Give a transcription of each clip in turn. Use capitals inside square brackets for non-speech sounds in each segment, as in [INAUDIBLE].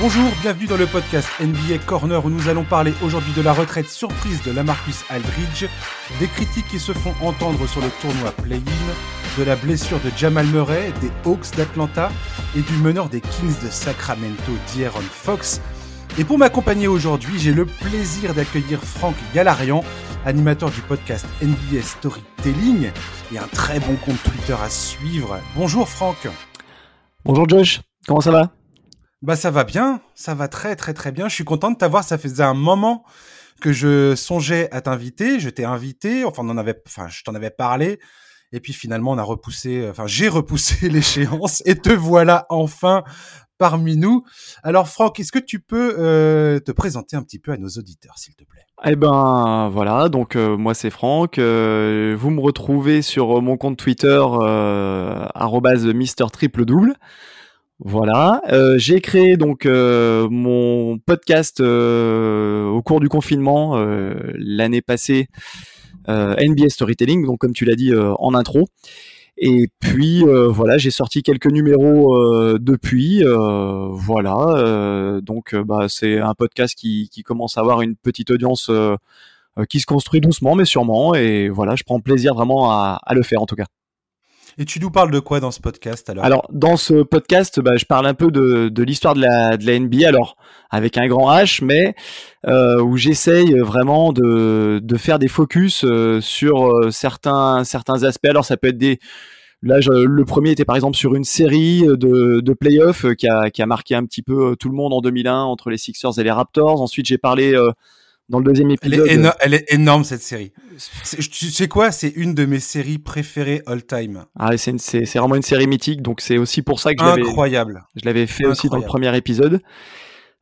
Bonjour, bienvenue dans le podcast NBA Corner où nous allons parler aujourd'hui de la retraite surprise de Lamarcus Aldridge, des critiques qui se font entendre sur le tournoi play-in, de la blessure de Jamal Murray, des Hawks d'Atlanta et du meneur des Kings de Sacramento, D'Aaron Fox. Et pour m'accompagner aujourd'hui, j'ai le plaisir d'accueillir Franck Galarian, animateur du podcast NBA Storytelling et un très bon compte Twitter à suivre. Bonjour Franck. Bonjour Josh, comment ça va? Bah ça va bien, ça va très très très bien. Je suis content de t'avoir, ça faisait un moment que je songeais à t'inviter, je t'ai invité, enfin je t'en avais parlé et puis finalement on a repoussé enfin j'ai repoussé [LAUGHS] l'échéance et te voilà enfin parmi nous. Alors Franck, est-ce que tu peux euh, te présenter un petit peu à nos auditeurs, s'il te plaît? Eh ben voilà, donc euh, moi c'est Franck. Euh, vous me retrouvez sur mon compte Twitter @mister triple double. Voilà, j'ai créé donc mon podcast au cours du confinement l'année passée, NBA Storytelling, donc comme tu l'as dit en intro. Et puis euh, voilà, j'ai sorti quelques numéros euh, depuis. Euh, voilà, donc bah, c'est un podcast qui, commence à avoir une petite audience qui se construit doucement mais sûrement. Et voilà, je prends plaisir vraiment à le faire en tout cas. Et tu nous parles de quoi dans ce podcast alors? Alors dans ce podcast, bah, je parle un peu de, l'histoire de la, NBA, alors avec un grand H, mais euh, où j'essaye vraiment de, faire des focus euh, sur euh, certains, certains aspects. Alors ça peut être des... Là, le premier était par exemple sur une série de, de playoffs qui a, qui a marqué un petit peu tout le monde en 2001 entre les Sixers et les Raptors. Ensuite, j'ai parlé dans le deuxième épisode. Elle est, énorme cette série. Tu sais quoi? C'est une de mes séries préférées all time. Ah, c'est vraiment une série mythique, donc c'est aussi pour ça que je l'avais. Incroyable. Je l'avais fait aussi dans le premier épisode.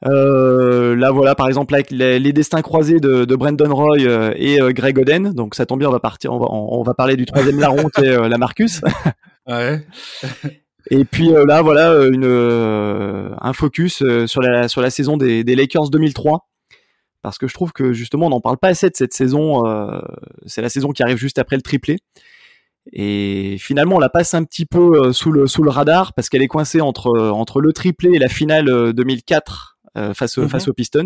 Euh, là voilà par exemple avec les, destins croisés de, de Brandon Roy euh, et euh, Greg Oden donc ça tombe bien on va partir on va, on, va parler du troisième larron [LAUGHS] qui est la Marcus ouais [LAUGHS] et puis là voilà une un focus sur la sur la saison des, des Lakers 2003 parce que je trouve que justement on n'en parle pas assez de cette saison. Euh, c'est la saison qui arrive juste après le triplé. Et finalement, on la passe un petit peu euh, sous le, sous le radar parce qu'elle est coincée entre, euh, entre le triplé et la finale 2004 face, mhm. face aux Pistons.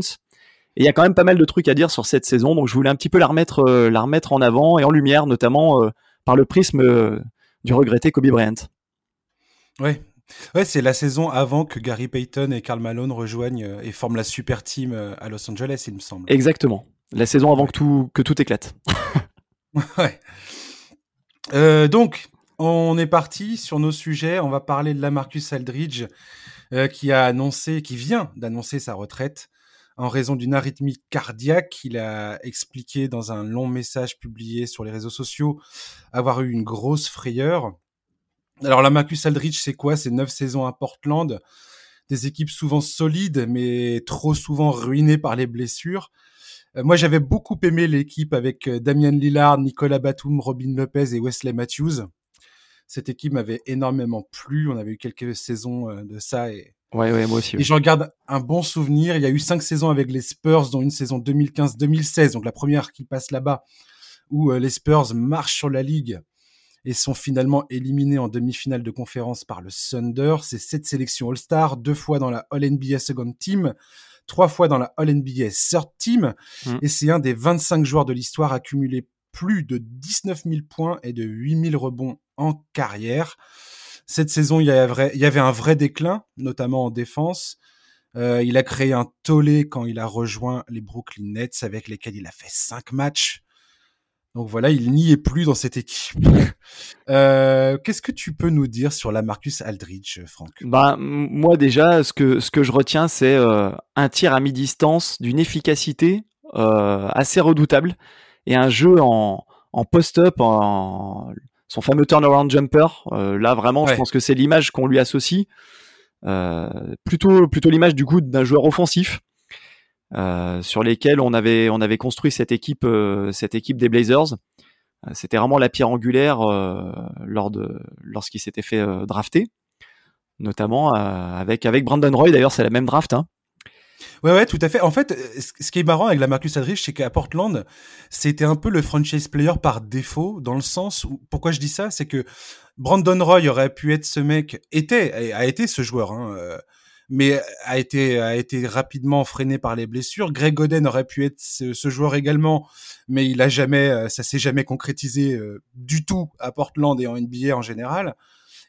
Et il y a quand même pas mal de trucs à dire sur cette saison, donc je voulais un petit peu la remettre, la remettre en avant et en lumière, notamment par le prisme du regretté Kobe Bryant. Oui, Ouais, c'est la saison avant que Gary Payton et Karl Malone rejoignent euh, et forment la super team euh, à Los Angeles, il me semble. Exactement. La saison avant que, tout, que tout éclate. [LAUGHS] ouais. Euh, donc, on est parti sur nos sujets. On va parler de la Marcus Aldridge qui a annoncé, qui vient d'annoncer sa retraite en raison d'une arythmie cardiaque. Il a expliqué dans un long message publié sur les réseaux sociaux avoir eu une grosse frayeur. Alors la Marcus Aldridge, c'est quoi? C'est neuf saisons à Portland, des équipes souvent solides, mais trop souvent ruinées par les blessures. Euh, moi, j'avais beaucoup aimé l'équipe avec euh, Damien Lillard, Nicolas Batum, Robin Lopez et Wesley Matthews. Cette équipe m'avait énormément plu. On avait eu quelques saisons euh, de ça et Ouais, ouais, moi aussi. Et j'en garde un bon souvenir. Il y a eu cinq saisons avec les Spurs, dont une saison 2015-2016, donc la première qui passe là-bas, où les Spurs marchent sur la ligue et sont finalement éliminés en demi-finale de conférence par le Thunder. C'est sept sélections All-Star, deux fois dans la All-NBA Second Team, trois fois dans la All-NBA Third Team, mm. et c'est un des 25 joueurs de l'histoire à cumuler plus de 19 000 points et de 8 000 rebonds en carrière. Cette saison, il y, avait, il y avait un vrai déclin, notamment en défense. Euh, il a créé un tollé quand il a rejoint les Brooklyn Nets avec lesquels il a fait cinq matchs. Donc voilà, il n'y est plus dans cette équipe. [LAUGHS] Euh, Qu'est-ce que tu peux nous dire sur la Marcus Aldridge, Franck? Bah moi déjà, ce que ce que je retiens, c'est euh, un tir à mi-distance d'une efficacité euh, assez redoutable et un jeu en, en post-up, en son fameux turnaround jumper. Euh, là vraiment, je pense que c'est l'image qu'on lui associe. Euh, plutôt plutôt l'image du coup d'un joueur offensif sur lesquels on avait on avait construit cette équipe euh, cette équipe des Blazers. Euh, c'était vraiment la pierre angulaire lorsqu'il s'était fait drafter, notamment avec avec Brandon Roy. D'ailleurs, c'est la même draft. Hein. Ouais, ouais, tout à fait. En fait, ce qui est marrant avec la Marcus Aldridge, c'est qu'à Portland, c'était un peu le franchise player par défaut, dans le sens où, pourquoi je dis ça, c'est que Brandon Roy aurait pu être ce mec, était, a été ce joueur, hein, mais a été a été rapidement freiné par les blessures. Greg Oden aurait pu être ce, joueur également, mais il a jamais, euh, ça s'est jamais concrétisé euh, du tout à Portland et en NBA en général.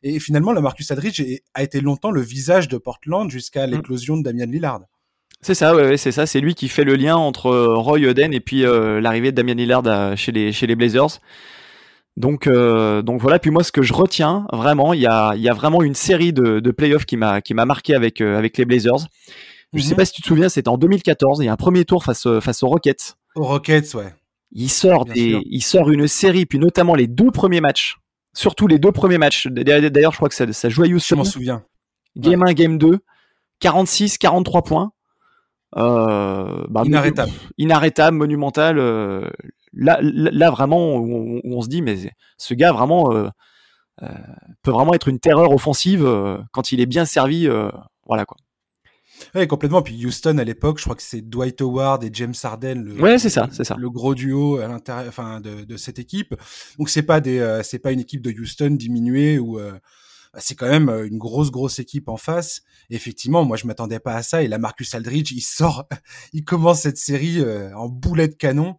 Et finalement, la Marcus Aldridge a été longtemps le visage de Portland jusqu'à mm. l'éclosion de Damian Lillard. C'est ça, ouais, c'est ça. C'est lui qui fait le lien entre euh, Roy Oden et puis l'arrivée de Damian Lillard chez les chez les Blazers. Donc, euh, donc voilà. Puis moi, ce que je retiens vraiment, il y a, y a vraiment une série de, de playoffs qui m'a, qui m'a marqué avec, euh, avec les Blazers. Je sais mhm. pas si tu te souviens, c'était en 2014. Il y a un premier tour face, face aux Rockets. Aux Rockets, ouais. Il sort des, il sort une série, puis notamment les deux premiers matchs. Surtout les deux premiers matchs. D'ailleurs, je crois que ça, ça joue à Houston. Je m'en souviens. Game 1, game 2. 46, 43 points. Euh, bah, inarrêtable. Inarrêtable, monumental. Euh, là, là vraiment, où on, se dit, mais ce gars vraiment euh, euh, peut vraiment être une terreur offensive euh, quand il est bien servi. voilà quoi. Oui, complètement. Puis Houston à l'époque, je crois que c'est Dwight Howard et James Harden, le, ouais, c'est ça, c'est ça, le gros duo à l'intérieur, enfin de, de, cette équipe. Donc c'est pas des, c'est pas une équipe de Houston diminuée ou bah, c'est quand même une grosse grosse équipe en face. effectivement, moi je m'attendais pas à ça. Et la Marcus Aldridge, il sort, [LAUGHS] il commence cette série en boulet de canon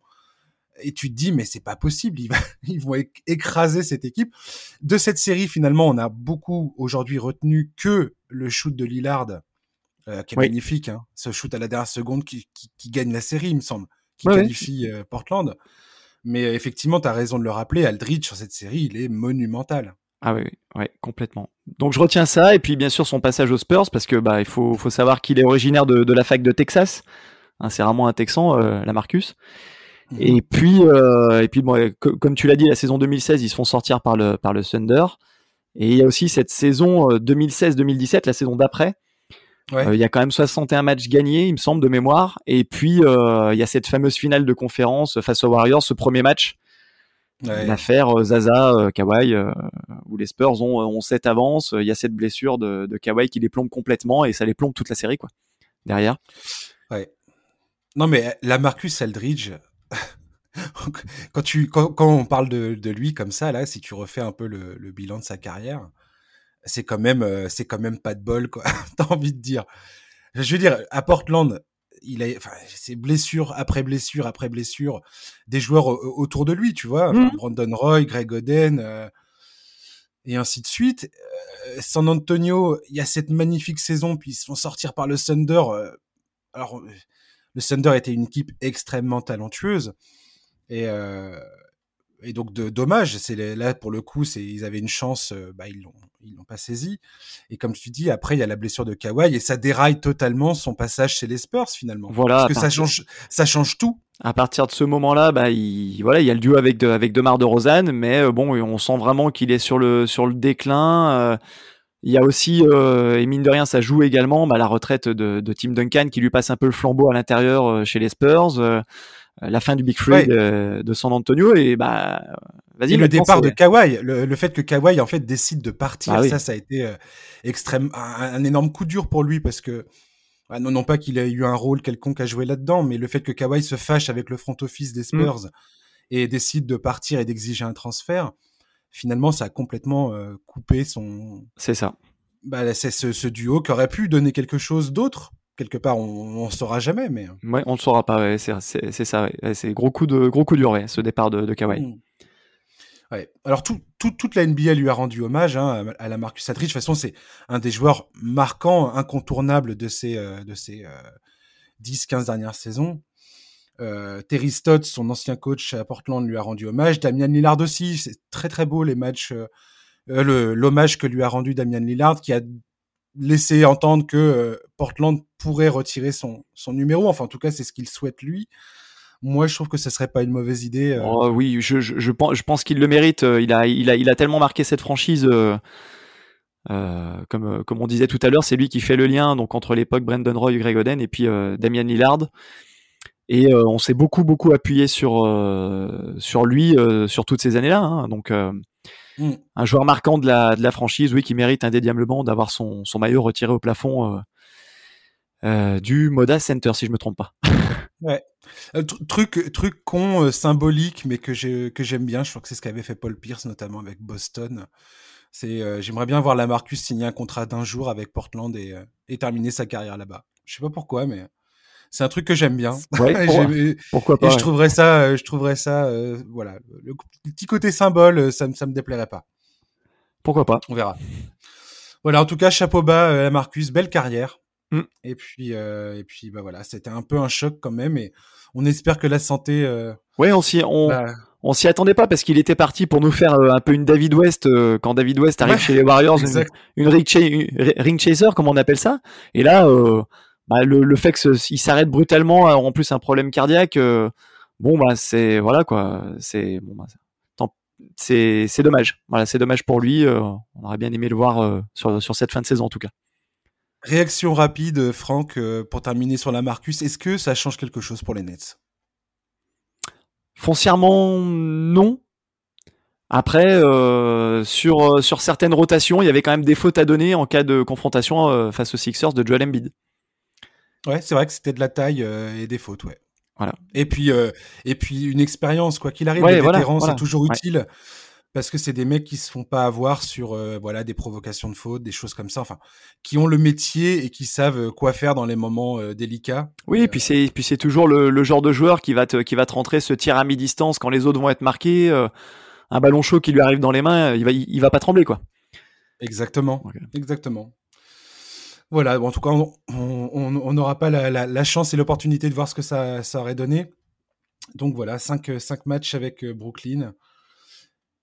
et tu te dis mais c'est pas possible, ils, [LAUGHS] ils, vont écraser cette équipe. De cette série finalement, on a beaucoup aujourd'hui retenu que le shoot de Lillard, euh, qui est magnifique, hein, ce shoot à la dernière seconde qui, qui, qui, gagne la série, il me semble, qui qualifie euh, Portland. Mais euh, effectivement, tu as raison de le rappeler, Aldridge sur cette série, il est monumental. Ah oui, oui, complètement. Donc je retiens ça et puis bien sûr son passage aux Spurs parce que bah il faut, faut savoir qu'il est originaire de, de, la fac de Texas. Hein, c'est vraiment un Texan, la Marcus. Et puis, euh, et puis bon, comme tu l'as dit, la saison 2016, ils se font sortir par le, par le Thunder. Et il y a aussi cette saison 2016-2017, euh, la saison d'après. Euh, il y a quand même 61 matchs gagnés, il me semble, de mémoire. Et puis, il y a cette fameuse finale de conférence face aux Warriors, ce premier match. L'affaire Zaza, Kawhi, où les Spurs ont, ont cette avance. Il y a cette blessure de, de Kawhi qui les plombe complètement et ça les plombe toute la série, quoi. Derrière. Ouais. Non, mais la Marcus Aldridge, quand, tu, quand, on parle de, de, lui comme ça, là, si tu refais un peu le, le bilan de sa carrière, c'est quand même, euh, c'est quand même pas de bol, quoi. [LAUGHS] T'as envie de dire. Je veux dire, à Portland, il a, enfin, c'est blessure après blessure après blessure, des joueurs autour de lui, tu vois, mmh. Brandon Roy, Greg Oden, euh, et ainsi de suite. Euh, San Antonio, il y a cette magnifique saison, puis ils se font sortir par le Thunder. alors, le Thunder était une équipe extrêmement talentueuse. Et, euh, et donc, de, dommage, c'est là pour le coup, c'est ils avaient une chance, euh, bah, ils l'ont ils l'ont pas saisi. Et comme tu dis, après il y a la blessure de Kawhi et ça déraille totalement son passage chez les Spurs finalement. Voilà. Parce que ça change, ça change tout. À partir de ce moment-là, bah, il, voilà, il y a le duo avec de, avec Demar de Rosanne, mais euh, bon, on sent vraiment qu'il est sur le sur le déclin. Euh, il y a aussi, euh, et mine de rien, ça joue également bah, la retraite de, de, Tim Duncan qui lui passe un peu le flambeau à l'intérieur euh, chez les Spurs, euh, la fin du Big Free de, San Antonio et bah vas-y. Le départ de Kawhi, le, fait que Kawhi en fait décide de partir, ah ça, ça a été extrême, un, énorme coup dur pour lui parce que bah, non, non pas qu'il ait eu un rôle quelconque à jouer là-dedans, mais le fait que Kawhi se fâche avec le front office des mm. Spurs et décide de partir et d'exiger un transfert finalement, ça a complètement euh, coupé son. C'est ça. Bah, c'est ce, duo qui aurait pu donner quelque chose d'autre. Quelque part, on ne saura jamais, mais. Euh. Ouais, on ne saura pas. c'est ça. C'est gros coup de gros coup dur, ce départ de, de Kawhi. Mmh. Ouais. Alors tout, toute la NBA lui a rendu hommage hein, à la Marcus Aldridge. De toute façon, c'est un des joueurs marquants, incontournables de ces, euh, de ces 10-15 dernières saisons. Euh, Terry Stott, son ancien coach à Portland, lui a rendu hommage. Damian Lillard aussi, c'est très très beau les matchs, euh, euh l'hommage que lui a rendu Damian Lillard, qui a laissé entendre que euh, Portland pourrait retirer son, son numéro. Enfin, en tout cas, c'est ce qu'il souhaite lui. Moi, je trouve que ce serait pas une mauvaise idée. Oh, oui, je, je, je, pense, je pense qu'il le mérite. Il a, il a, il a tellement marqué cette franchise. Euh, comme, comme on disait tout à l'heure, c'est lui qui fait le lien donc entre l'époque Brandon Roy, Greg Oden et puis euh, Damian Lillard. Et euh, on s'est beaucoup beaucoup appuyé sur euh, sur lui euh, sur toutes ces années-là. Hein. Donc mm. un joueur marquant de la de la franchise, oui, qui mérite indéniablement d'avoir son son maillot retiré au plafond du Moda Center, si je me trompe pas. [LAUGHS] ouais. truc truc con symbolique, mais que j'ai que j'aime bien. Je crois que c'est ce qu'avait fait Paul Pierce notamment avec Boston C'est, j'aimerais bien voir la Marcus signer un contrat d'un jour avec Portland et, et terminer sa carrière là-bas. Je sais pas pourquoi, mais c'est un truc que j'aime bien. [LAUGHS] pourquoi pas Et je trouverais ça, je trouverais ça, voilà, le, petit côté symbole, ça, ça me déplairait pas. Pourquoi pas On verra. Voilà, en tout cas, chapeau bas à Marcus, belle carrière. Mm. Et puis, et puis, bah voilà, c'était un peu un choc quand même. Et on espère que la santé. ouais, on s'y, on, bah, on s'y attendait pas parce qu'il était parti pour nous faire euh, un peu une David West euh, quand David West arrive chez les Warriors, une, ring, chaser comme on appelle ça. Et là, euh, bah, le, fait qu'il s'arrête brutalement, en plus un problème cardiaque, bon bah c'est voilà quoi, c'est bon bah, c'est c'est dommage. Voilà, c'est dommage pour lui. on aurait bien aimé le voir sur, sur cette fin de saison en tout cas. Réaction rapide, Franck, pour terminer sur la Marcus. Est-ce que ça change quelque chose pour les Nets? Foncièrement, non. Après, euh, sur, euh, sur certaines rotations, il y avait quand même des fautes à donner en cas de confrontation euh, face aux Sixers de Joel Embiid. Ouais, c'est vrai que c'était de la taille et des fautes, ouais. Voilà. Et puis, et puis une expérience, quoi qu'il arrive, ouais, le c'est toujours utile parce que c'est des mecs qui se font pas avoir sur euh, voilà des provocations de faute, des choses comme ça, enfin qui ont le métier et qui savent euh, quoi faire dans les moments euh, délicats. Oui, et puis c'est puis c'est toujours le, genre de joueur qui va te qui va te rentrer ce tir à mi-distance quand les autres vont être marqués, un ballon chaud qui lui arrive dans les mains, il va il, va pas trembler quoi. Exactement, exactement. Voilà, en tout cas, on n'aura pas la, la, chance et l'opportunité de voir ce que ça, ça aurait donné. Donc voilà, 5 cinq, cinq matchs avec Brooklyn.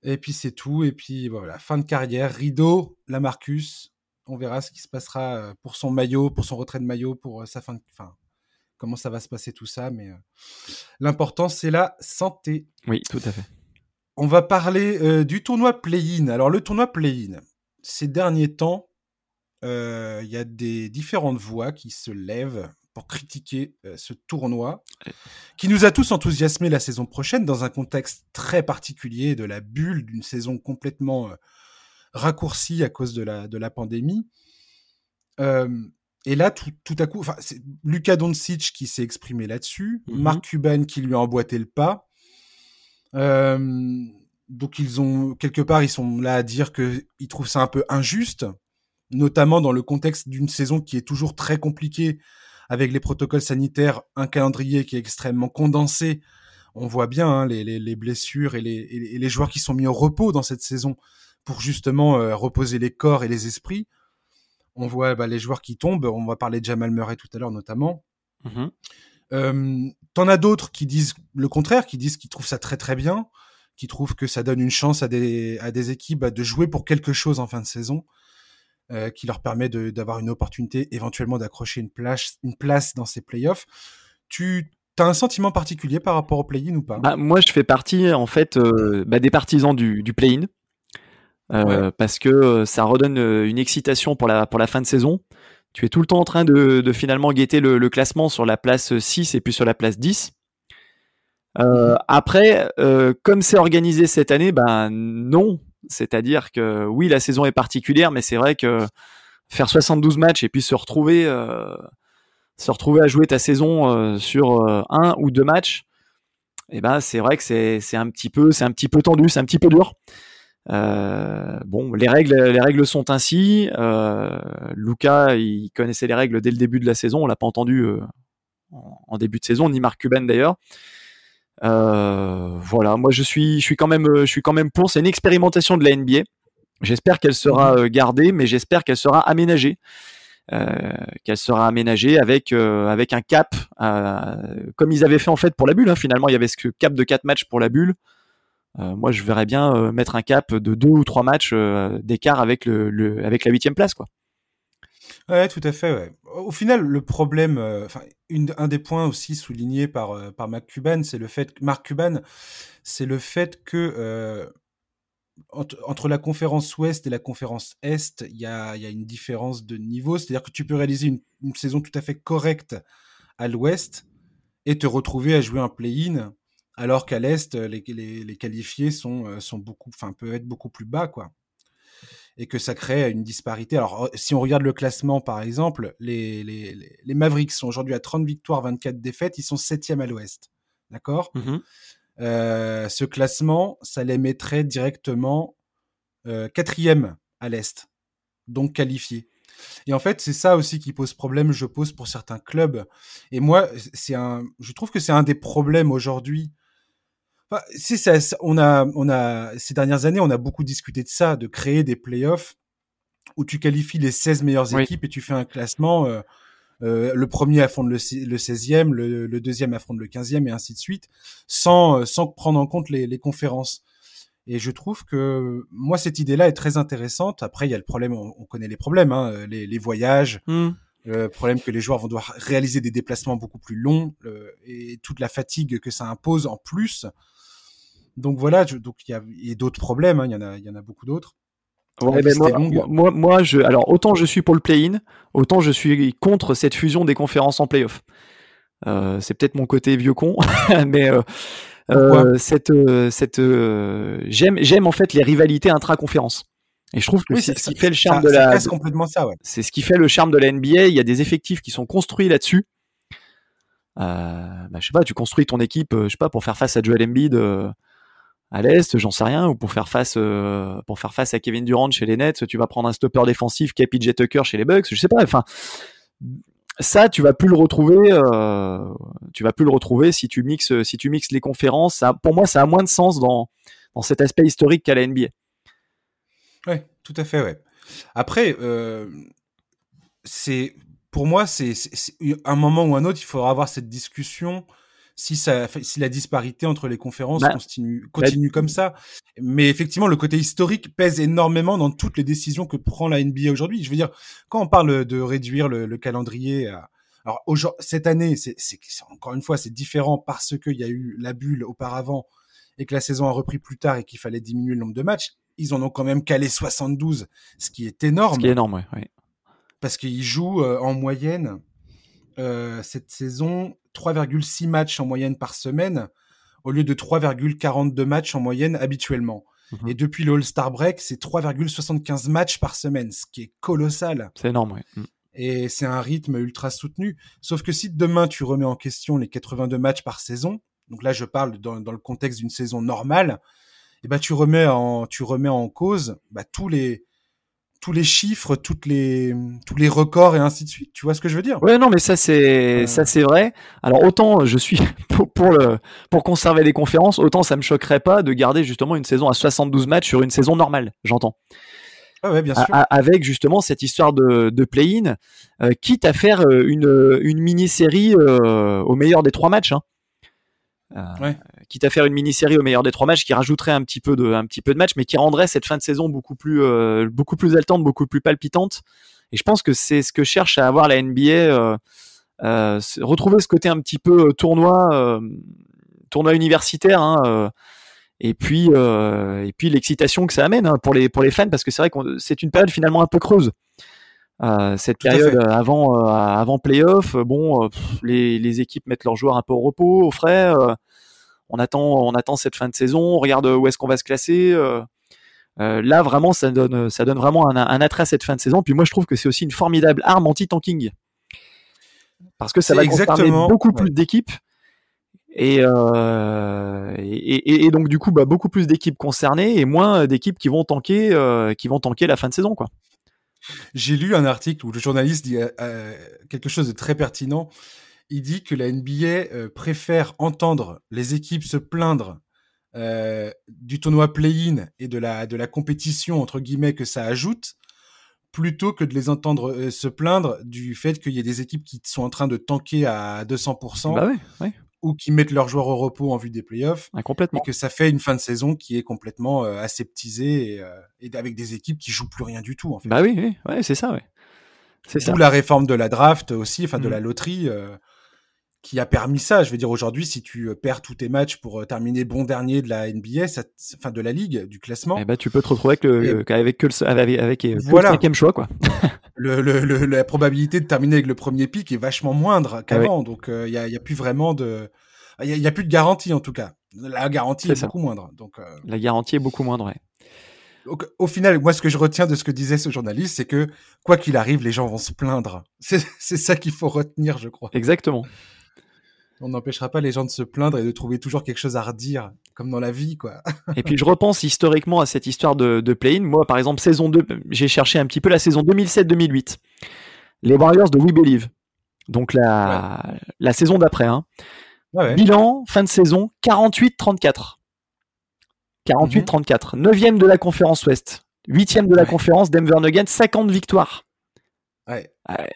Et puis c'est tout. Et puis voilà, fin de carrière, rideau, la Marcus. On verra ce qui se passera euh, pour son maillot, pour son retrait de maillot, pour euh, sa fin de. Fin, comment ça va se passer tout ça. Mais euh, l'important, c'est la santé. Oui, tout à fait. On va parler du tournoi play-in. Alors, le tournoi play-in, ces derniers temps, il y a des différentes voix qui se lèvent pour critiquer euh, ce tournoi qui nous a tous enthousiasmés la saison prochaine dans un contexte très particulier de la bulle d'une saison complètement euh, raccourcie à cause de la, de la pandémie. Euh, et là, tout, tout à coup, c'est Luka Doncic qui s'est exprimé là-dessus, mm-hmm. Mark Cuban qui lui a emboîté le pas. donc ils ont quelque part, ils sont là à dire que ils trouvent ça un peu injuste, notamment dans le contexte d'une saison qui est toujours très compliquée avec les protocoles sanitaires, un calendrier qui est extrêmement condensé. On voit bien hein, les, blessures et les, joueurs qui sont mis au repos dans cette saison pour justement euh, reposer les corps et les esprits. On voit bah, les joueurs qui tombent. On va parler de Jamal Murray tout à l'heure notamment. Mm-hmm. Euh, t'en as d'autres qui disent le contraire, qui disent qu'ils trouvent ça très très bien, qui trouvent que ça donne une chance à des, à des équipes bah, de jouer pour quelque chose en fin de saison. Euh, qui leur permet d'avoir une opportunité éventuellement d'accrocher une place, une place dans ces playoffs. Tu as un sentiment particulier par rapport au play-in ou pas? Bah, Moi, je fais partie en fait euh, bah, des partisans du, du play-in. Euh, parce que ça redonne une excitation pour la, pour la fin de saison. Tu es tout le temps en train de, de finalement guetter le, le, classement sur la place 6 et puis sur la place 10. Euh, après, comme c'est organisé cette année, ben non, c'est-à-dire que oui, la saison est particulière, mais c'est vrai que faire 72 matchs et puis se retrouver, euh, se retrouver à jouer ta saison euh, sur euh, un ou deux matchs, eh ben c'est vrai que c'est un petit peu un petit peu tendu, c'est un petit peu dur. bon, les règles les règles sont ainsi. Luca, il connaissait les règles dès le début de la saison. On l'a pas entendu en, début de saison, ni Marc Cuban d'ailleurs. Euh, voilà, moi je suis, je suis quand même, je suis quand même pour. C'est une expérimentation de la NBA. J'espère qu'elle sera mhm. euh, gardée, mais j'espère qu'elle sera aménagée. Euh, qu'elle sera aménagée avec euh, avec un cap euh, comme ils avaient fait en fait pour la bulle hein. finalement il y avait ce cap de 4 matchs pour la bulle moi je verrais bien mettre un cap de deux ou trois matchs d'écart avec le, le, avec la huitième place quoi Ouais, tout à fait. Au final, le problème, euh, un des points aussi soulignés par euh, par Mark Cuban, c'est le fait que Cuban, c'est le fait que euh, entre, la conférence Ouest et la conférence Est, il y a, y a, une différence de niveau. C'est-à-dire que tu peux réaliser une, une, saison tout à fait correcte à l'Ouest et te retrouver à jouer un play-in, alors qu'à l'Est, les, les, les, qualifiés sont, sont beaucoup, peuvent être beaucoup plus bas, quoi et que ça crée une disparité. Alors, si on regarde le classement, par exemple, les, les, les Mavericks sont aujourd'hui à 30 victoires, 24 défaites, ils sont septième à l'ouest. D'accord? Mmh euh, Ce classement, ça les mettrait directement quatrième à l'Est, donc qualifié. Et en fait, c'est ça aussi qui pose problème, je pose pour certains clubs. Et moi, c'est un, je trouve que c'est un des problèmes aujourd'hui. Enfin, c'est ça, on a, on a, ces dernières années, on a beaucoup discuté de ça, de créer des playoffs où tu qualifies les 16 meilleures équipes et tu fais un classement. Euh, euh, le premier affronte le, le 16e, le, le, deuxième affronte le 15e et ainsi de suite, sans, sans prendre en compte les, les conférences. Et je trouve que moi, cette idée-là est très intéressante. Après, il y a le problème, on, connaît les problèmes, hein, les, les, voyages, mmh. le problème que les joueurs vont devoir réaliser des déplacements beaucoup plus longs et toute la fatigue que ça impose en plus. Donc voilà, je, donc il y a, a d'autres problèmes, hein, il y en a, il y en a beaucoup d'autres. Ouais, ben moi, moi, moi, je, alors autant je suis pour le play-in, autant je suis contre cette fusion des conférences en play-off. Euh, c'est peut-être mon côté vieux con, [LAUGHS] mais euh, euh, cette, cette, j'aime, j'aime en fait les rivalités intra-conférences. Et je trouve que c'est ce qui fait le charme de la. complètement ça, ouais. C'est ce qui fait le charme de la NBA. Il y a des effectifs qui sont construits là-dessus. Bah, je sais pas, tu construis ton équipe, je sais pas, pour faire face à Joel Embiid à l'est, j'en sais rien, ou pour faire face euh, pour faire face à Kevin Durant chez les Nets, tu vas prendre un stopper défensif qui PJ Tucker chez les Bucks, je sais pas. Enfin, ça, tu vas plus le retrouver. Euh, tu vas plus le retrouver si tu mixes si tu mixes les conférences. Pour moi, ça a moins de sens dans dans cet aspect historique qu'à la NBA. Ouais, tout à fait, ouais. Après, euh, c'est pour moi, c'est un moment ou un autre, il faudra avoir cette discussion si, ça, si la disparité entre les conférences bah, continue, continue comme ça. Mais effectivement, le côté historique pèse énormément dans toutes les décisions que prend la NBA aujourd'hui. Je veux dire, quand on parle de réduire le, calendrier à, alors cette année, c'est encore une fois, c'est différent parce qu'il y a eu la bulle auparavant et que la saison a repris plus tard et qu'il fallait diminuer le nombre de matchs. Ils en ont quand même calé 72, ce qui est énorme. Ce qui est énorme, oui. Parce qu'ils jouent euh, en moyenne euh, cette saison 3,6 matchs en moyenne par semaine au lieu de 3,42 matchs en moyenne habituellement. Mhm. Et depuis le All-Star Break, c'est 3,75 matchs par semaine, ce qui est colossal. C'est énorme, oui. Mm. Et c'est un rythme ultra soutenu. Sauf que si demain tu remets en question les 82 matchs par saison, donc là je parle dans, le contexte d'une saison normale, et eh ben tu remets en tu remets en cause bah, tous les tous les chiffres, toutes les, tous les records et ainsi de suite. Tu vois ce que je veux dire? Ouais, non, mais ça c'est, euh. ça c'est vrai. Alors autant je suis [LAUGHS] pour, le, pour conserver les conférences, autant ça me choquerait pas de garder justement une saison à 72 matchs sur une saison normale. J'entends. Ah ouais, bien sûr. avec justement cette histoire de, de play-in, euh, quitte à faire euh, une, une mini-série au meilleur des trois matchs. Hein. Euh, quitte à faire une mini-série au meilleur des trois matchs qui rajouterait un petit peu de, un petit peu de match, mais qui rendrait cette fin de saison beaucoup plus, euh, beaucoup plus haletante, beaucoup plus palpitante. Et je pense que c'est ce que cherche à avoir la NBA, euh, retrouver ce côté un petit peu tournoi, tournoi universitaire. Hein, et puis et puis l'excitation que ça amène hein, pour les pour les fans parce que c'est vrai que c'est une période finalement un peu creuse cette période avant euh, avant playoff, bon, euh, les, les, équipes mettent leurs joueurs un peu au repos, au frais. Euh, on attend on attend cette fin de saison, on regarde où est-ce qu'on va se classer. là vraiment, ça donne ça donne vraiment un, un, attrait à cette fin de saison. Puis moi, je trouve que c'est aussi une formidable arme anti-tanking parce que ça va concerner beaucoup plus d'équipes. Et, euh, et, et, donc du coup bah, beaucoup plus d'équipes concernées et moins d'équipes qui vont tanker euh, qui vont tanker la fin de saison quoi. J'ai lu un article où le journaliste dit euh, euh, quelque chose de très pertinent. Il dit que la NBA euh, préfère entendre les équipes se plaindre du tournoi play-in et de la, de la compétition, entre guillemets, que ça ajoute, plutôt que de les entendre se plaindre du fait qu'il y ait des équipes qui sont en train de tanker à 200%. Bah oui, ou qui mettent leurs joueurs au repos en vue des playoffs. Ah, complètement. Et que ça fait une fin de saison qui est complètement euh, aseptisée et, euh, et, avec des équipes qui jouent plus rien du tout. En fait. Bah oui, oui, ouais, c'est ça, ouais. C'est ça. la réforme de la draft aussi, enfin de mm. la loterie, euh, qui a permis ça. Je veux dire, aujourd'hui, si tu euh, perds tous tes matchs pour terminer bon dernier de la NBA, enfin de la ligue, du classement, eh ben, tu peux te retrouver avec, le, avec, que le, avec, avec, le cinquième choix, quoi. [LAUGHS] le, le, la probabilité de terminer avec le premier pic est vachement moindre ah qu'avant. Donc, il euh, n'y a, y a, plus vraiment de. Il y, a plus de garantie, en tout cas. La garantie est, beaucoup moindre. Donc, euh, La garantie est beaucoup moindre, ouais. Donc, au final, moi, ce que je retiens de ce que disait ce journaliste, c'est que, quoi qu'il arrive, les gens vont se plaindre. C'est ça qu'il faut retenir, je crois. Exactement. On n'empêchera pas les gens de se plaindre et de trouver toujours quelque chose à redire, comme dans la vie, quoi. [LAUGHS] et puis je repense historiquement à cette histoire de, de play-in. Moi, par exemple, saison 2, j'ai cherché un petit peu la saison 2007-2008. Les Warriors de We Believe. Donc la, la saison d'après. Hein. Bilan, fin de saison, 48-34. 48-34. 9 de la conférence Ouest. 8 de la conférence Denver Nuggets, 50 victoires.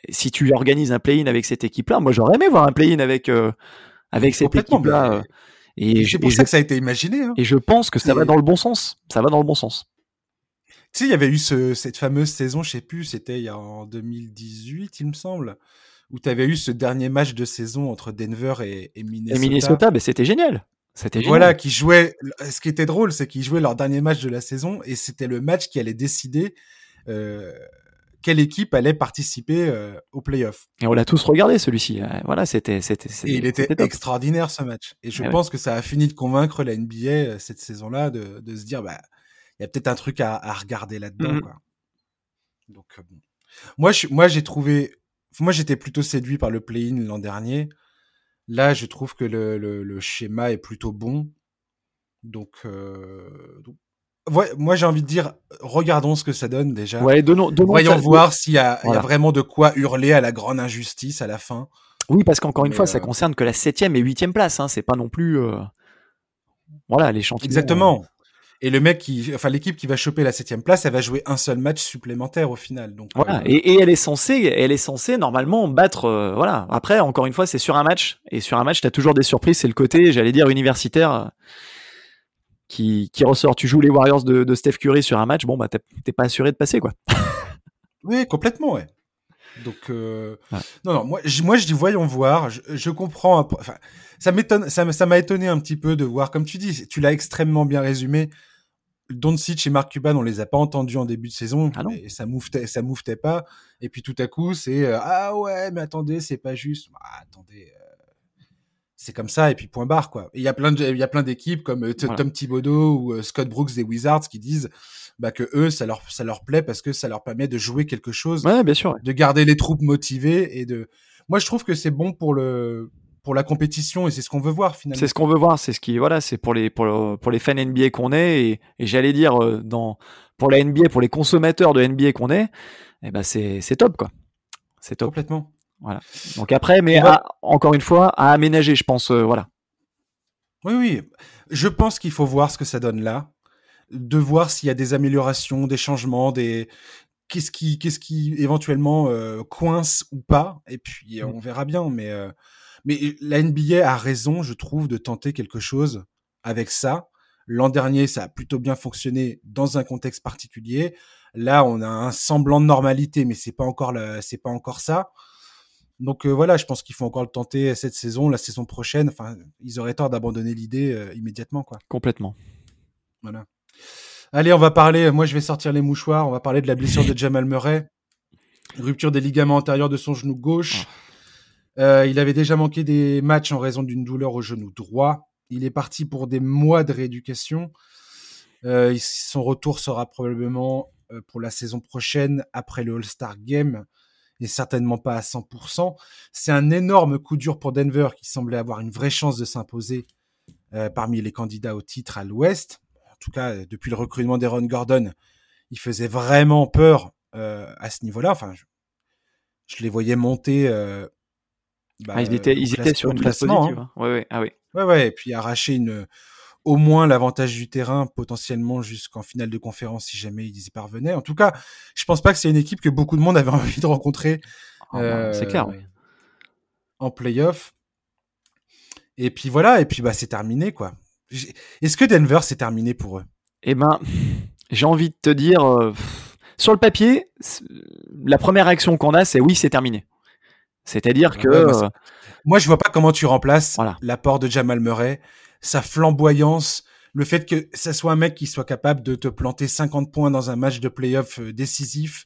Si tu organises un play-in avec cette équipe-là, moi j'aurais aimé voir un play-in avec, euh, avec cette équipe-là. Euh, et c'est pour ça que ça a été imaginé. Hein. Et je pense que ça va dans le bon sens. Ça va dans le bon sens. Tu sais, il y avait eu cette fameuse saison, je sais plus, c'était en 2018, il me semble, où tu avais eu ce dernier match de saison entre Denver et, Minnesota. Et Minnesota, ben, c'était génial. C'était Voilà, qui jouaient. Ce qui était drôle, c'est qu'ils jouaient leur dernier match de la saison et c'était le match qui allait décider euh, quelle équipe allait participer euh, au playoff. Et on l'a tous regardé celui-ci. Euh, voilà, c'était, c'était. Et il était extraordinaire ce match. Et je eh pense que ça a fini de convaincre la NBA cette saison-là de, de, se dire, bah, il y a peut-être un truc à, à regarder là-dedans. Quoi. Donc bon. moi, je, moi j'ai trouvé, moi j'étais plutôt séduit par le play-in l'an dernier. Là, je trouve que le, le, schéma est plutôt bon. Donc, euh, moi, j'ai envie de dire, regardons ce que ça donne déjà. Ouais, donnons, Voyons voir s'il y, a vraiment de quoi hurler à la grande injustice à la fin. Oui, parce qu'encore une fois, ça euh, concerne que la septième et huitième place. Hein, c'est pas non plus, euh, voilà, les champions. Exactement. Et le mec qui, enfin l'équipe qui va choper la septième place, elle va jouer un seul match supplémentaire au final. Donc voilà. Euh, et, elle est censée, elle est censée normalement battre. Euh, voilà. Après, encore une fois, c'est sur un match. Et sur un match, t'as toujours des surprises. C'est le côté, j'allais dire, universitaire euh, qui, qui ressort. Tu joues les Warriors de, Steph Curry sur un match. Bon, bah t'es pas assuré de passer, quoi. [LAUGHS] oui, complètement, ouais. Donc non, non, moi, je, moi je dis voyons voir. Je, je comprends. Enfin, ça m'étonne, ça, ça m'a étonné un petit peu de voir, comme tu dis, tu l'as extrêmement bien résumé. Doncic et Mark Cuban, on les a pas entendus en début de saison, ah et ça mouftait, ça mouftait pas. Et puis tout à coup, c'est euh, ah ouais, mais attendez, c'est pas juste. Ah, attendez, euh, c'est comme ça. Et puis point barre quoi. Il y a plein de, il y a plein d'équipes comme euh, Tom Thibodeau ou Scott Brooks des Wizards qui disent bah, que eux, ça leur, ça leur plaît parce que ça leur permet de jouer quelque chose, ouais, bien sûr, de garder les troupes motivées et de. Moi, je trouve que c'est bon pour le pour la compétition et c'est ce qu'on veut voir finalement. C'est ce qu'on veut voir, c'est ce qui voilà, c'est pour les pour, pour les fans NBA qu'on est et, et j'allais dire euh, dans pour la NBA, pour les consommateurs de NBA qu'on est, eh ben c'est c'est top quoi. C'est top. Complètement. Voilà. Donc après, mais encore une fois, à aménager, je pense, euh, voilà. Oui, oui. Je pense qu'il faut voir ce que ça donne là, de voir s'il y a des améliorations, des changements, des qu'est-ce qui, qu'est-ce qui éventuellement euh, coince ou pas, et puis mm. on verra bien. Mais mais la NBA a raison, je trouve, de tenter quelque chose avec ça. L'an dernier, ça a plutôt bien fonctionné dans un contexte particulier. Là, on a un semblant de normalité, mais c'est pas encore c'est pas encore ça. Donc euh, voilà, je pense qu'il faut encore le tenter cette saison, la saison prochaine. Enfin, ils auraient tort d'abandonner l'idée euh, immédiatement, quoi. Complètement. Voilà. Allez, on va parler. Moi, je vais sortir les mouchoirs. On va parler de la blessure de [LAUGHS] Jamal Murray, rupture des ligaments antérieurs de son genou gauche. Ah. Euh, il avait déjà manqué des matchs en raison d'une douleur au genou droit. Il est parti pour des mois de rééducation. Son retour sera probablement pour la saison prochaine après le All-Star Game et certainement pas à 100%. C'est un énorme coup dur pour Denver qui semblait avoir une vraie chance de s'imposer parmi les candidats au titre à l'Ouest. En tout cas, depuis le recrutement d'Aaron Gordon, il faisait vraiment peur à ce niveau-là. Enfin, je, les voyais monter bah, ah, ils étaient, ils étaient sur une place positive. Hein. Ouais, ouais, ah oui. Ouais, ouais, et puis arracher une, au moins l'avantage du terrain potentiellement jusqu'en finale de conférence si jamais ils y parvenaient. En tout cas, je pense pas que c'est une équipe que beaucoup de monde avait [LAUGHS] envie de rencontrer. Ah, bah, c'est clair. Euh, en playoff. Et puis voilà, et puis bah c'est terminé quoi. Est-ce que Denver c'est terminé pour eux? Eh ben, j'ai envie de te dire, euh, sur le papier, la première réaction qu'on a, c'est oui, c'est terminé. C'est-à-dire que. Euh, moi, je vois pas comment tu remplaces l'apport de Jamal Murray, sa flamboyance, le fait que ça soit un mec qui soit capable de te planter 50 points dans un match de playoff euh, décisif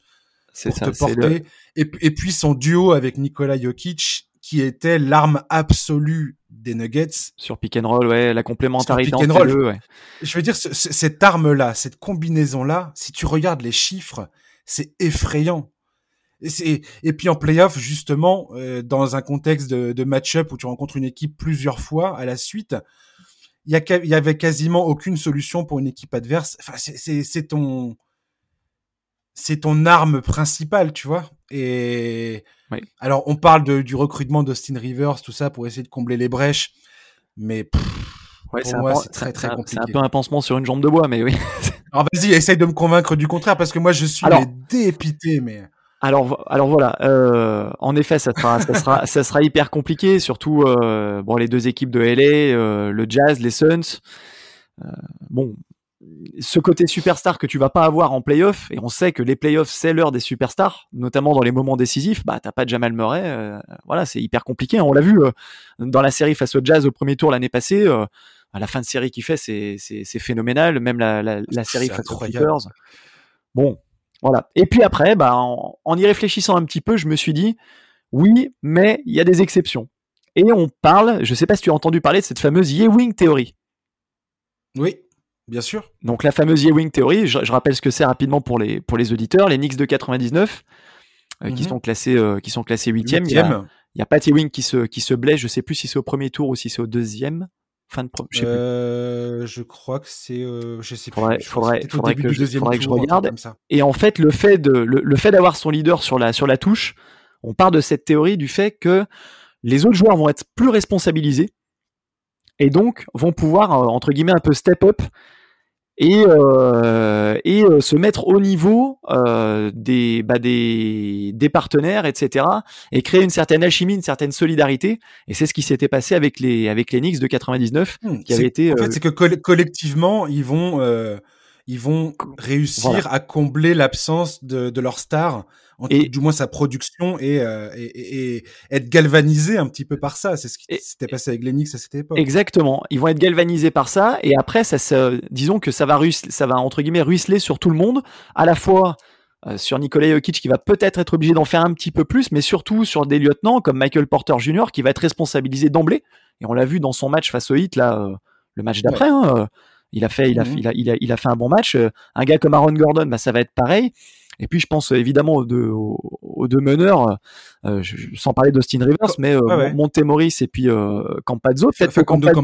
pour te porter, et, puis son duo avec Nikola Jokic, qui était l'arme absolue des Nuggets. Sur pick and roll, ouais, la complémentarité entre roll. ouais. Je veux dire, cette arme-là, cette combinaison-là, si tu regardes les chiffres, c'est effrayant Et, et puis en playoff, justement, euh, dans un contexte de, de match-up où tu rencontres une équipe plusieurs fois à la suite, il y, y, avait quasiment aucune solution pour une équipe adverse. Enfin, c'est ton, c'est ton arme principale, tu vois. Et alors, on parle de, du recrutement d'Austin Rivers, tout ça, pour essayer de combler les brèches, mais ouais, pour moi, c'est très très compliqué. C'est un peu un pansement sur une jambe de bois, mais oui. alors vas-y, essaye de me convaincre du contraire, parce que moi, je suis alors, dépité, mais. Alors, alors voilà. Euh, en effet, ça sera, ça sera, ça sera hyper compliqué, surtout euh, bon les deux équipes de LA, euh, le Jazz, les Suns. Euh, bon, ce côté superstar que tu vas pas avoir en playoff, et on sait que les playoffs c'est l'heure des superstars, notamment dans les moments décisifs, bah t'as pas Jamal Murray, voilà c'est hyper compliqué. On l'a vu dans la série face au Jazz au premier tour l'année passée, à la fin de série qu'il fait c'est c'est phénoménal, même la, la, la série face aux Clippers. Bon, voilà. Et puis après, bah en, en y réfléchissant un petit peu, je me suis dit oui, mais il y a des exceptions. Et on parle, je sais pas si tu as entendu parler de cette fameuse Ewing Theory. Oui. Bien sûr. Donc la fameuse Ewing Theory, je, je, rappelle ce que c'est rapidement pour les, pour les auditeurs, les Knicks de 99, euh, qui, mhm. sont classés, euh, qui sont classés 8 Il y a, il y a Pat Ewing qui se, qui se blesse, je sais plus si c'est au premier tour ou si c'est au deuxième. Fin de je, euh, je crois que c'est, euh, je sais faudrait, Faudrait, faudrait, que, je, faudrait que je regarde. Et en fait, le fait de, le, le fait d'avoir son leader sur la, sur la touche, on part de cette théorie du fait que les autres joueurs vont être plus responsabilisés et donc vont pouvoir entre guillemets un peu step up et, euh, et euh, se mettre au niveau euh, des, bah des, des partenaires, etc. et créer une certaine alchimie, une certaine solidarité. Et c'est ce qui s'était passé avec les avec les Knicks de 99, mmh, qui avait été. En fait, c'est que collectivement, ils vont ils vont réussir à combler l'absence de, de leur star, et, du moins sa production et, euh, et, et, être galvanisé un petit peu par ça. C'est ce qui s'était passé avec Lennox à cette époque. Exactement. Ils vont être galvanisés par ça et après, ça, disons que ça va, ruisseler, ça va entre guillemets ruisseler sur tout le monde, à la fois euh, sur Nikola Jokic qui va peut-être être obligé d'en faire un petit peu plus, mais surtout sur des lieutenants comme Michael Porter Jr. qui va être responsabilisé d'emblée. Et on l'a vu dans son match face au Hit là, euh, le match d'après. Hein, il a fait, il a, mhm. il a, il a, il a fait un bon match. Euh, un gars comme Aaron Gordon, bah, ça va être pareil. Et puis je pense évidemment aux deux, aux, deux meneurs, euh, sans parler d'Austin Rivers, mais euh, Montemoris et puis euh, Campazzo. Peut-être que Campazzo,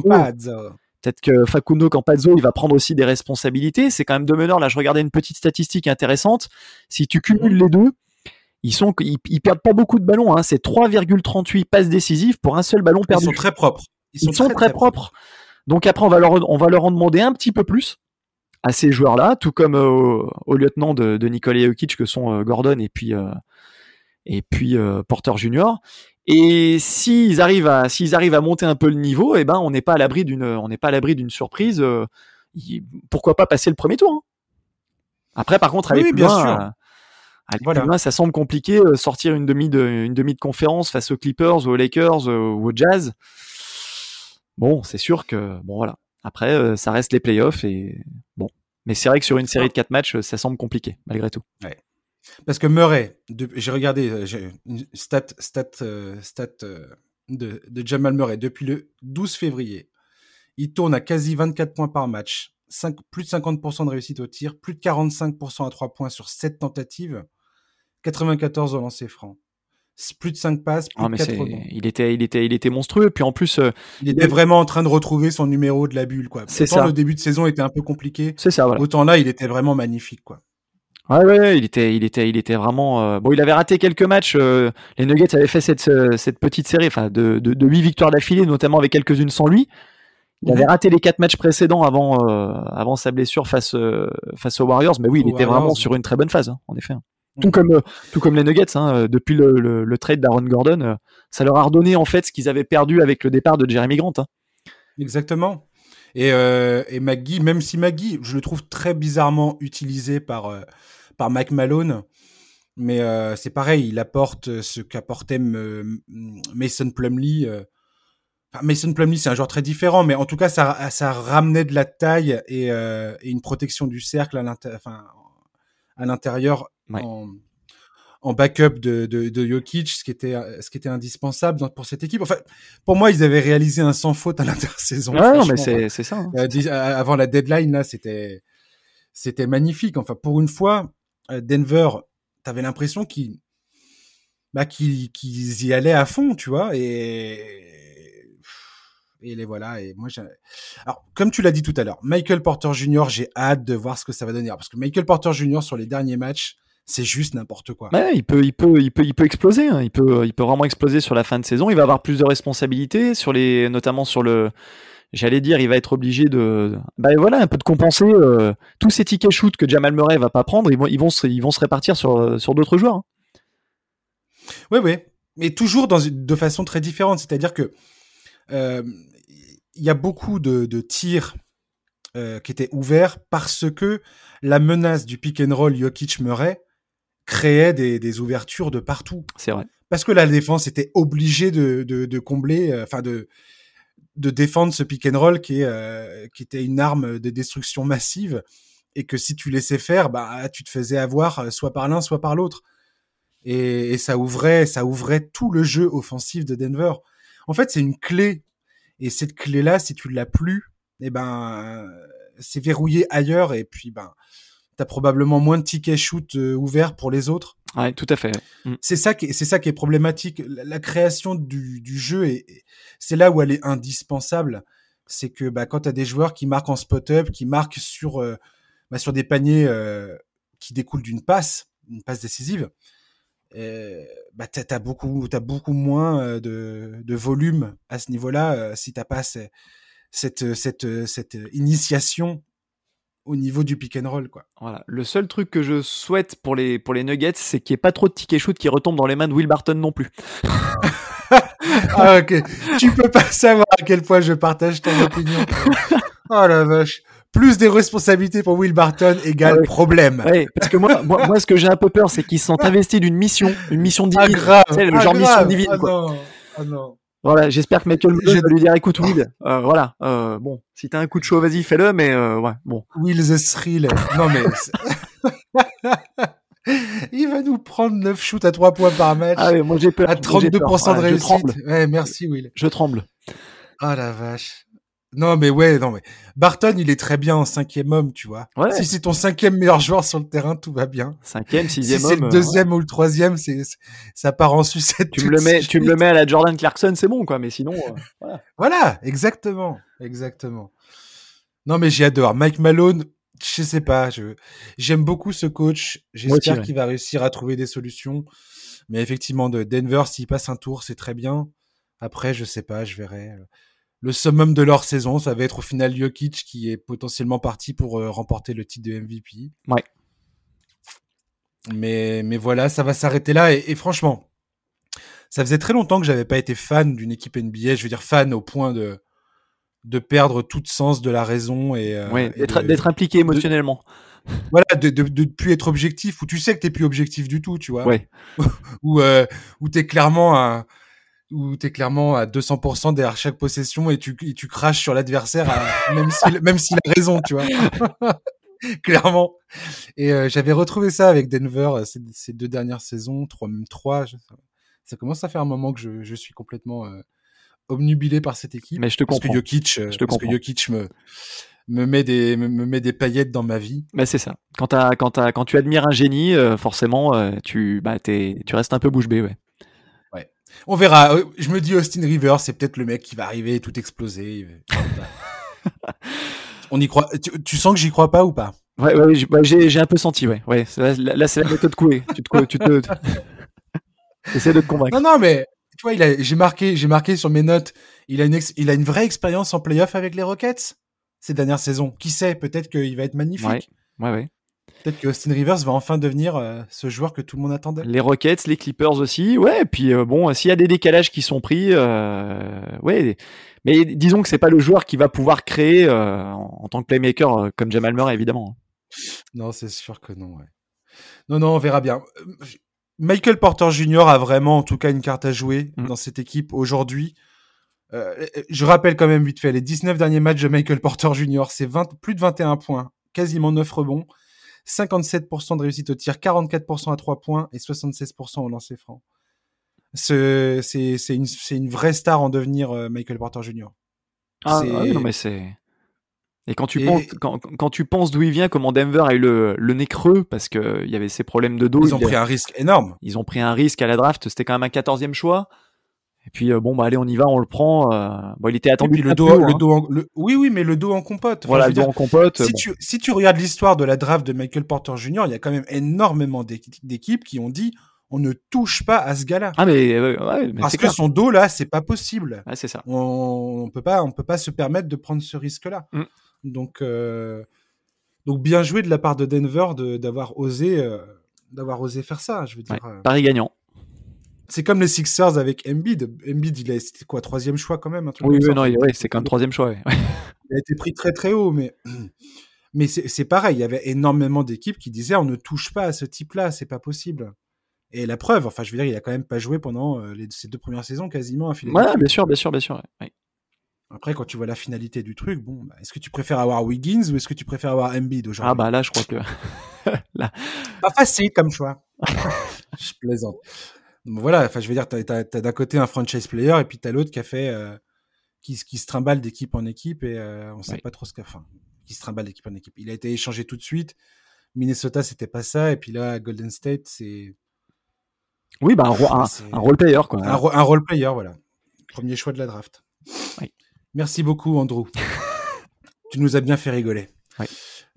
peut-être que Facundo Campazzo, il va prendre aussi des responsabilités. C'est quand même deux meneurs. Là, je regardais une petite statistique intéressante. Si tu cumules mhm. les deux, ils sont, ils, perdent pas beaucoup de ballons. Hein. C'est 3,38 passes décisives pour un seul ballon perdu. Ils sont très propres. Ils sont, très, propres. Donc après, on va leur, on va leur en demander un petit peu plus à ces joueurs-là, tout comme euh, au, lieutenant de, de Nikola Jokic que sont euh, Gordon et puis euh, et puis Porter Junior. Et s'ils arrivent à s'ils arrivent à monter un peu le niveau, eh ben on n'est pas à l'abri d'une on n'est pas à l'abri d'une surprise. pourquoi pas passer le premier tour hein. Après, par contre, aller oui, plus bien loin, voilà. ça semble compliqué. sortir une demi de une demi de conférence face aux Clippers, ou aux Lakers, ou au Jazz Bon, c'est sûr que bon voilà. Après, euh, ça reste les playoffs et bon. Mais c'est vrai que sur une série de quatre matchs, ça semble compliqué malgré tout. Parce que Murray, j'ai regardé euh, une stat, euh, de, Jamal Murray depuis le 12 février. Il tourne à quasi 24 points par match, 5, plus de 50% de réussite au tir, plus de 45% à 3 points sur 7 tentatives, 94 au lancer franc plus de 5 passes, plus ah, de 4 il était, il était, il était monstrueux. Puis en plus, euh, il était vraiment en train de retrouver son numéro de la bulle, quoi. C'est ça. Le début de saison était un peu compliqué. C'est ça. Voilà. Autant là, il était vraiment magnifique, quoi. Ouais, ouais, il était, il était, il était vraiment. Euh, bon, il avait raté quelques matchs. Euh, les Nuggets avaient fait cette, cette petite série, enfin, de, de, de 8 victoires d'affilée, notamment avec quelques-unes sans lui. Il avait mhm. raté les quatre matchs précédents avant, avant sa blessure face, face aux Warriors, mais oui, il était vraiment sur une très bonne phase, hein, en effet. Tout comme, euh, tout comme les Nuggets, hein, euh, depuis le, le, trade d'Aaron Gordon, euh, ça leur a redonné en fait ce qu'ils avaient perdu avec le départ de Jeremy Grant. Hein. Exactement. Et, euh, et McGee, même si McGee, je le trouve très bizarrement utilisé par, par Mike Malone, mais c'est pareil, il apporte ce qu'apportait Mason Plumlee. Mason Plumlee, c'est un joueur très différent, mais en tout cas, ça, ça ramenait de la taille et une protection du cercle à l'intérieur en, en, backup de, de, de, Jokic, ce qui était ce qui était indispensable pour cette équipe. Enfin, pour moi, ils avaient réalisé un sans faute à l'intersaison. non, mais c'est ça. Hein. Euh, euh, avant la deadline là, c'était c'était magnifique. Enfin, pour une fois, euh, Denver, t'avais l'impression qu'ils bah, qu'ils y allaient à fond, tu vois, et et les voilà. Et moi, alors comme tu l'as dit tout à l'heure, Michael Porter Jr. J'ai hâte de voir ce que ça va donner, parce que Michael Porter Jr. sur les derniers matchs, c'est juste n'importe quoi. Ouais, il peut, il peut, il peut, il peut exploser. Hein. Il peut, il peut vraiment exploser sur la fin de saison. Il va avoir plus de responsabilités sur les, notamment sur le. J'allais dire, il va être obligé de, bah voilà, un peu de compenser euh, tous ces tickets shoot que Jamal Murray va pas prendre. Ils vont, ils vont, se, ils vont se répartir sur, sur d'autres joueurs. Oui, hein. oui, mais toujours dans, de façon très différente. C'est-à-dire que euh, il y a beaucoup de, de tirs euh, qui étaient ouverts parce que la menace du pick and roll Jokic-Murray créait des, des, ouvertures de partout. C'est vrai. Parce que la défense était obligée de, de, de combler, euh, enfin de, de défendre ce pick and roll qui, est, euh, qui était une arme de destruction massive et que si tu laissais faire, bah tu te faisais avoir euh, soit par l'un, soit par l'autre. Et, et, ça ouvrait, ça ouvrait tout le jeu offensif de Denver. En fait, c'est une clé et cette clé-là, si tu l'as plus, eh ben, c'est verrouillé ailleurs. Et puis, ben, t'as probablement moins de tickets shoot euh, ouverts pour les autres. Ouais, tout à fait. Mm. C'est ça qui, c'est ça qui est problématique. La, création du, du jeu et c'est là où elle est indispensable. C'est que, bah, quand t'as des joueurs qui marquent en spot-up, qui marquent sur, euh, bah, sur des paniers euh, qui découlent d'une passe, une passe décisive, euh, bah t'as as beaucoup, as beaucoup moins de, de volume à ce niveau-là si t'as pas cette, cette, cette initiation au niveau du pick and roll quoi. Voilà. Le seul truc que je souhaite pour les pour les Nuggets, c'est qu'il n'y ait pas trop de tickets shoot qui retombent dans les mains de Will Barton non plus. [LAUGHS] ah ok. Tu peux pas savoir à quel point je partage ton opinion. [LAUGHS] Oh la vache plus des responsabilités pour Will Barton égale problème. Ouais, parce que moi, moi, ce que j'ai un peu peur, c'est qu'ils sont [LAUGHS] investis d'une mission, une mission ah, divine. Ah, grave, le ah, genre grave. mission divine. Ah, quoi. non. Ah, non. Voilà, j'espère que Michael Malone va lui dire, écoute Will, euh, voilà, euh, bon, si t'as un coup de chaud, vas-y, fais-le, mais euh, ouais, bon. Will the Thrill. Non mais. [LAUGHS] Il va nous prendre 9 shoots à 3 points par match. Ah ouais, moi j'ai peur. À 32% de réussite. Ouais, merci Will. Je tremble. Ah la vache. Non mais ouais, non mais Barton il est très bien en cinquième homme, tu vois. Ouais. Si c'est ton cinquième meilleur joueur sur le terrain, tout va bien. Cinquième, Si sixième c'est homme. le euh, deuxième ou le troisième, c'est ça part en sucette. tu me le mets, suite. tu me le mets à la Jordan Clarkson, c'est bon, quoi, mais sinon, euh, [LAUGHS] voilà. Voilà, exactement, exactement. Non mais j'adore Mike Malone. Je sais pas, je j'aime beaucoup ce coach. J'espère ouais. qu'il va réussir à trouver des solutions. Mais effectivement, de Denver, s'il passe un tour, c'est très bien. Après, je sais pas, je verrai. Le summum de leur saison, ça va être au final Jokic qui est potentiellement parti pour euh, remporter le titre de MVP. Ouais. Mais, mais voilà, ça va s'arrêter là. Et, et franchement, ça faisait très longtemps que j'avais pas été fan d'une équipe NBA. Je veux dire fan au point de de perdre tout sens de la raison et, euh, Ouais, et d'être impliqué émotionnellement. voilà de, de, de plus être objectif où tu sais que t'es plus objectif du tout tu vois Ouais. [LAUGHS] où euh, où t'es clairement à où t'es clairement à 200% derrière chaque possession et tu et tu craches sur l'adversaire à- même s'il [LAUGHS] même a raison tu vois [LAUGHS] clairement et euh, j'avais retrouvé ça avec Denver euh, ces, ces deux dernières saisons trois même trois je- ça commence à faire un moment que je, je suis complètement euh, obnubilé par cette équipe Mais je te parce que comprends. Jokic euh, Je te parce que. Jokic me me met des me, me met des paillettes dans ma vie Mais c'est ça. Quand, quand, quand tu admires un génie, euh, forcément, tu, bah, tu restes un peu bouche bée, ouais. On verra. Euh, Je me dis Austin Rivers, c'est peut-être le mec qui va arriver et tout exploser. [LAUGHS] On y croit. Tu, tu sens que j'y crois pas ou pas? Ouais, bah, j'ai un peu senti, ouais. ouais là, là, c'est la méthode couée. Tu te, tu te, [LAUGHS] essaies de te convaincre. Non, non, mais tu vois, j'ai marqué, j'ai marqué sur mes notes. Il a une, ex- il a une vraie expérience en playoff avec les Rockets ces dernières saisons. Qui sait Peut-être qu'il va être magnifique. Ouais. Ouais, ouais. Peut-être que Austin Rivers va enfin devenir euh, ce joueur que tout le monde attendait. Les Rockets, les Clippers aussi, ouais. Et puis euh, bon, s'il y a des décalages qui sont pris, euh, ouais. Mais disons que c'est pas le joueur qui va pouvoir créer en, tant que playmaker comme Jamal Murray, évidemment. Non, c'est sûr que non. Ouais. Non, non, on verra bien. Michael Porter Jr. a vraiment, en tout cas, une carte à jouer Mm. dans cette équipe aujourd'hui. Euh, je rappelle quand même vite fait les 19 derniers matchs de Michael Porter Jr. C'est 20, plus de 21 points, quasiment 9 rebonds, 57% de réussite au tir, 44% à 3 points et 76% au lancer franc. Ce- C'est une, vraie star en devenir, euh, Michael Porter Jr. Ah, ouais, non, mais c'est. Et quand tu penses, quand, quand, tu penses d'où il vient, comment Denver a eu le, le nez creux parce que il y avait ces problèmes de dos. Ils ont pris un risque énorme. Ils ont pris un risque à la draft. C'était quand même un quatorzième choix. Et puis euh, bon bah allez on y va, on le prend. Euh, bon il était attendu. le dos, le hein. dos en, oui oui mais le dos en compote. voilà le dos en compote. Si tu si tu regardes l'histoire de la draft de Michael Porter Jr. Il y a quand même énormément d'équipes qui ont dit on ne touche pas à ce gars-là. Ah mais, ouais, mais parce que son dos là c'est pas possible. Ouais, c'est ça. On, on, peut pas on peut pas se permettre de prendre ce risque là. Mm. Donc, euh, donc bien joué de la part de Denver d'avoir osé, euh, d'avoir osé faire ça. Je veux dire. Euh. Paris gagnant. C'est comme les Sixers avec Embiid. Embiid, il a c'était quoi troisième choix quand même. Un truc oui, oui, non, c'est quand même troisième choix. [LAUGHS] il a été pris très très haut, mais [CLEARS THROAT] mais c'est pareil. Il y avait énormément d'équipes qui disaient on ne touche pas à ce type-là, c'est pas possible. Et la preuve, enfin, je veux dire, il a quand même pas joué pendant les, ces deux premières saisons quasiment à Ouais, bien sûr, bien sûr, bien sûr. Après, quand tu vois la finalité du truc, bon, bah, est-ce que tu préfères avoir Wiggins ou est-ce que tu préfères avoir Embiid aujourd'hui? Ah bah là, je crois que [LAUGHS] là... pas facile comme choix. [LAUGHS] je plaisante. Voilà, enfin, je veux dire, t'as as, d'un côté un franchise player et puis t'as l'autre qui a fait, euh, qui, qui, se trimballe d'équipe en équipe et euh, on sait pas trop ce qu'a fait. Qui se trimballe d'équipe en équipe. Il a été échangé tout de suite. Minnesota, c'était pas ça, et puis là, Golden State, c'est. Oui, bah un, un, role player quoi. Un, un role player, voilà. Premier choix de la draft. Oui. Merci beaucoup, Andrew. [LAUGHS] tu nous as bien fait rigoler.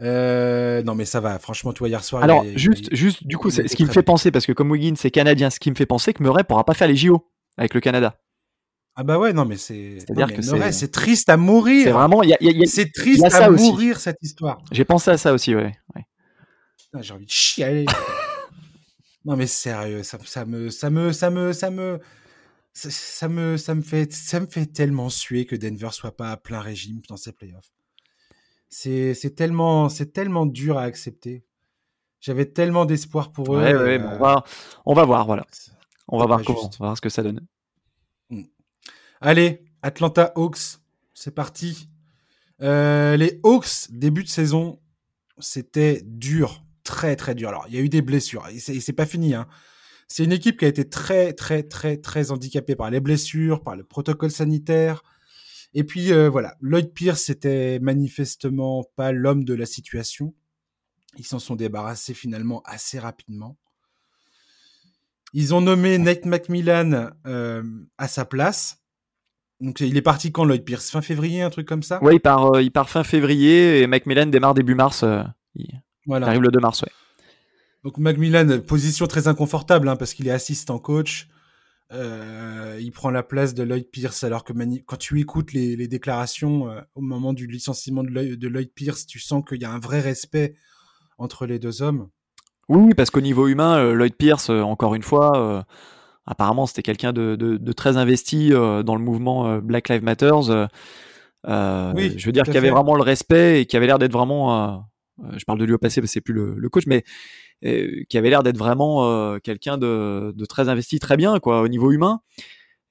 Euh, non, mais ça va. Franchement, toi, hier soir. Alors, juste, juste, du coup, ce qui me fait penser, parce que comme Wiggins c'est canadien, ce qui me fait penser que Murray pourra pas faire les JO avec le Canada. Ah bah ouais, non, mais c'est. C'est-à-dire que c'est triste à mourir. C'est vraiment. C'est triste à mourir cette histoire. J'ai pensé à ça aussi, ouais. J'ai envie de chialer. [LAUGHS] non mais sérieux, ça, ça me, ça me, ça me, ça me ça me, ça, me fait, ça me fait tellement suer que Denver soit pas à plein régime dans ces playoffs. C'est tellement, tellement dur à accepter. J'avais tellement d'espoir pour eux. Ouais, ouais, on, va, on va voir, voilà. On va voir, comment, on va voir ce que ça donne. Mmh. Allez, Atlanta Hawks, c'est parti. Euh, les Hawks, début de saison, c'était dur, très très dur. Alors, il y a eu des blessures, et c'est pas fini. Hein. C'est une équipe qui a été très, très, très, très handicapée par les blessures, par le protocole sanitaire. Et puis euh, voilà, Lloyd Pierce c'était manifestement pas l'homme de la situation. Ils s'en sont débarrassés finalement assez rapidement. Ils ont nommé Nate McMillan euh, à sa place. Donc il est parti quand Lloyd Pierce? Fin février, un truc comme ça? Oui, il part, euh, il part fin février et McMillan démarre début mars. il arrive le 2 mars, ouais. Donc Macmillan, position très inconfortable hein, parce qu'il est assistant coach. Euh, il prend la place de Lloyd Pierce alors que quand tu écoutes les, déclarations euh, au moment du licenciement de Lloyd, de Lloyd Pierce, tu sens qu'il y a un vrai respect entre les deux hommes. Oui, parce qu'au niveau humain, euh, Lloyd Pierce, encore une fois, apparemment c'était quelqu'un de, très investi dans le mouvement Black Lives Matter. oui, je veux dire qu'il y avait vraiment le respect et qui avait l'air d'être vraiment. je parle de lui au passé parce que c'est plus le coach, mais qui avait l'air d'être vraiment euh, quelqu'un de, de, très investi, très bien quoi, au niveau humain.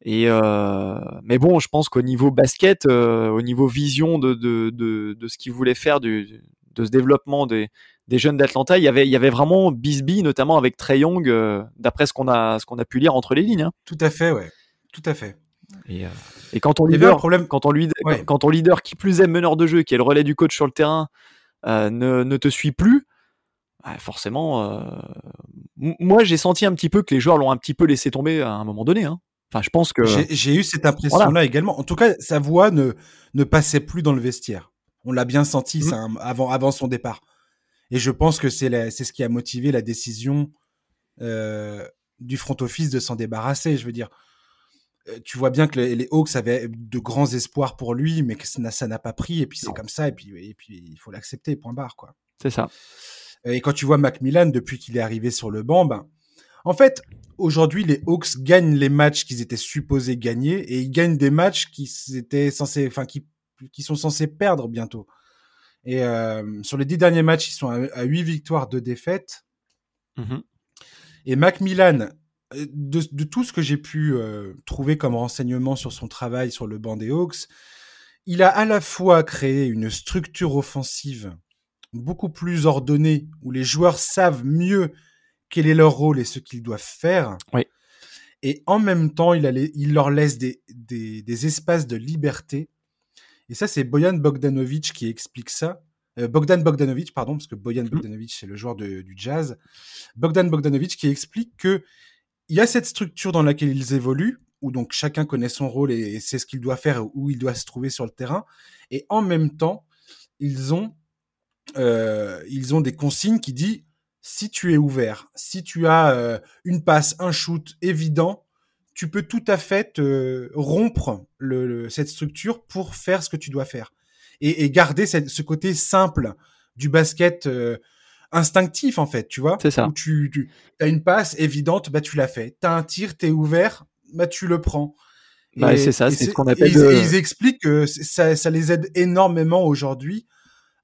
Et euh, mais bon, je pense qu'au niveau basket, euh, au niveau vision de, de, de, de ce qu'il voulait faire du, de ce développement des, des jeunes d'Atlanta, il y avait il y avait vraiment Bisbee, notamment avec Trey Young, d'après ce qu'on a ce qu'on a pu lire entre les lignes. Hein. Tout à fait, ouais, tout à fait. Et, et quand on leader, problème... quand on quand on leader qui plus est meneur de jeu, qui est le relais du coach sur le terrain, ne, ne te suit plus, bah, forcément, euh, moi j'ai senti un petit peu que les joueurs l'ont un petit peu laissé tomber à un moment donné. Hein. Enfin, je pense que j'ai eu cette impression-là également. En tout cas, sa voix ne ne passait plus dans le vestiaire. On l'a bien senti mmh. ça, avant avant son départ. Et je pense que c'est c'est ce qui a motivé la décision euh, du front office de s'en débarrasser. Je veux dire, euh, tu vois bien que les, Hawks avaient de grands espoirs pour lui, mais que ça n'a pas pris. Et puis c'est comme ça. Et puis et puis il faut l'accepter. Point barre quoi. C'est ça. Et quand tu vois Macmillan depuis qu'il est arrivé sur le banc, ben, en fait, aujourd'hui, les Hawks gagnent les matchs qu'ils étaient supposés gagner et ils gagnent des matchs qui étaient censés, enfin, qui, qui sont censés perdre bientôt. Et euh, sur les dix derniers matchs, ils sont à, huit victoires, deux défaites. Mmh et Macmillan, euh, de, de, tout ce que j'ai pu euh, trouver comme renseignement sur son travail sur le banc des Hawks, il a à la fois créé une structure offensive beaucoup plus ordonné, où les joueurs savent mieux quel est leur rôle et ce qu'ils doivent faire. Oui. Et en même temps, il, il leur laisse des, des, espaces de liberté. Et ça, c'est Boyan Bogdanovic qui explique ça. Euh, Bogdan Bogdanovic, pardon, parce que Boyan Mhm. Bogdanovic, c'est le joueur de- du jazz. Bogdan Bogdanovic qui explique que il y a cette structure dans laquelle ils évoluent, où donc chacun connaît son rôle et, et sait ce qu'il doit faire, où il doit se trouver sur le terrain. Et en même temps, ils ont, euh, ils ont des consignes qui disent si tu es ouvert, si tu as euh, une passe, un shoot évident, tu peux tout à fait te rompre le, le- cette structure pour faire ce que tu dois faire et, et garder cette- ce côté simple du basket euh, instinctif en fait, tu vois. C'est ça. Où tu, tu as une passe évidente, bah tu l'as fait. T'as un tir, t'es ouvert, bah tu le prends. Bah, c'est ça, c'est ce qu'on appelle ils, de- ils expliquent que ça, ça les aide énormément aujourd'hui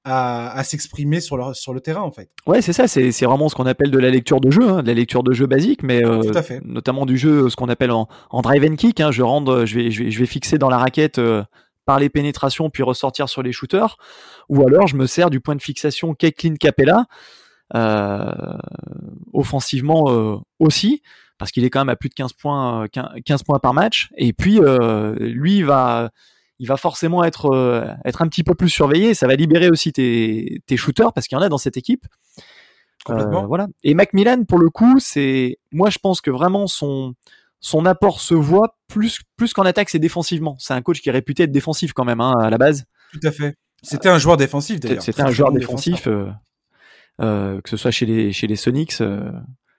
à, à s'exprimer sur, le terrain en fait. Ouais, c'est ça, c'est vraiment ce qu'on appelle de la lecture de jeu, hein, de la lecture de jeu basique, mais euh, Tout à fait. notamment du jeu, ce qu'on appelle en, en drive and kick. hein, je, rentre, je, vais, je, vais, je vais fixer dans la raquette euh, par les pénétrations, puis ressortir sur les shooters. Ou alors, je me sers du point de fixation Caitlin Capella, euh, offensivement euh, aussi, parce qu'il est quand même à plus de 15 points, euh, 15 15 points par match. Et puis, euh, lui, il va, il va forcément être, euh, être un petit peu plus surveillé. Ça va libérer aussi tes, tes shooters, parce qu'il y en a dans cette équipe. Complètement. Euh, voilà. Et Macmillan, pour le coup, c'est, moi, je pense que vraiment son, son apport se voit plus, plus qu'en attaque, c'est défensivement. C'est un coach qui est réputé être défensif quand même, hein, à la base. Tout à fait. C'était un joueur défensif d'ailleurs. C'était un joueur défensif, euh, que ce soit chez les, chez les Sonics.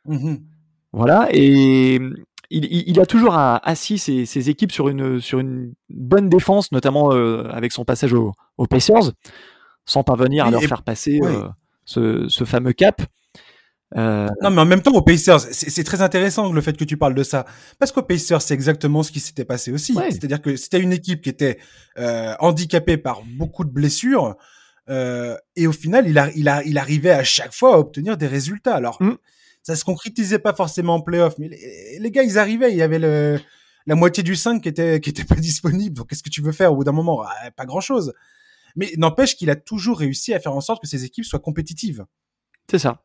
Mhm. voilà. Et il, a toujours assis ses, ses équipes sur une, sur une bonne défense, notamment euh, avec son passage au- aux Pacers, sans parvenir à leur et- faire passer ouais. euh, ce, ce fameux cap. Euh, Non, mais en même temps, aux Pacers, c'est très intéressant le fait que tu parles de ça. Parce qu'aux Pacers, c'est exactement ce qui s'était passé aussi. Ouais. C'est-à-dire que c'était une équipe qui était handicapée par beaucoup de blessures. et au final, il, a, il, a, il arrivait à chaque fois à obtenir des résultats. Alors, Mm. Ça se concrétisait pas forcément en playoff, mais les, gars, ils arrivaient. Il y avait la moitié du 5 qui était, qui était pas [LAUGHS] disponible. Donc, qu'est-ce que tu veux faire? Au bout d'un moment Ah, Pas grand-chose. Mais n'empêche qu'il a toujours réussi à faire en sorte que ses équipes soient compétitives. C'est ça.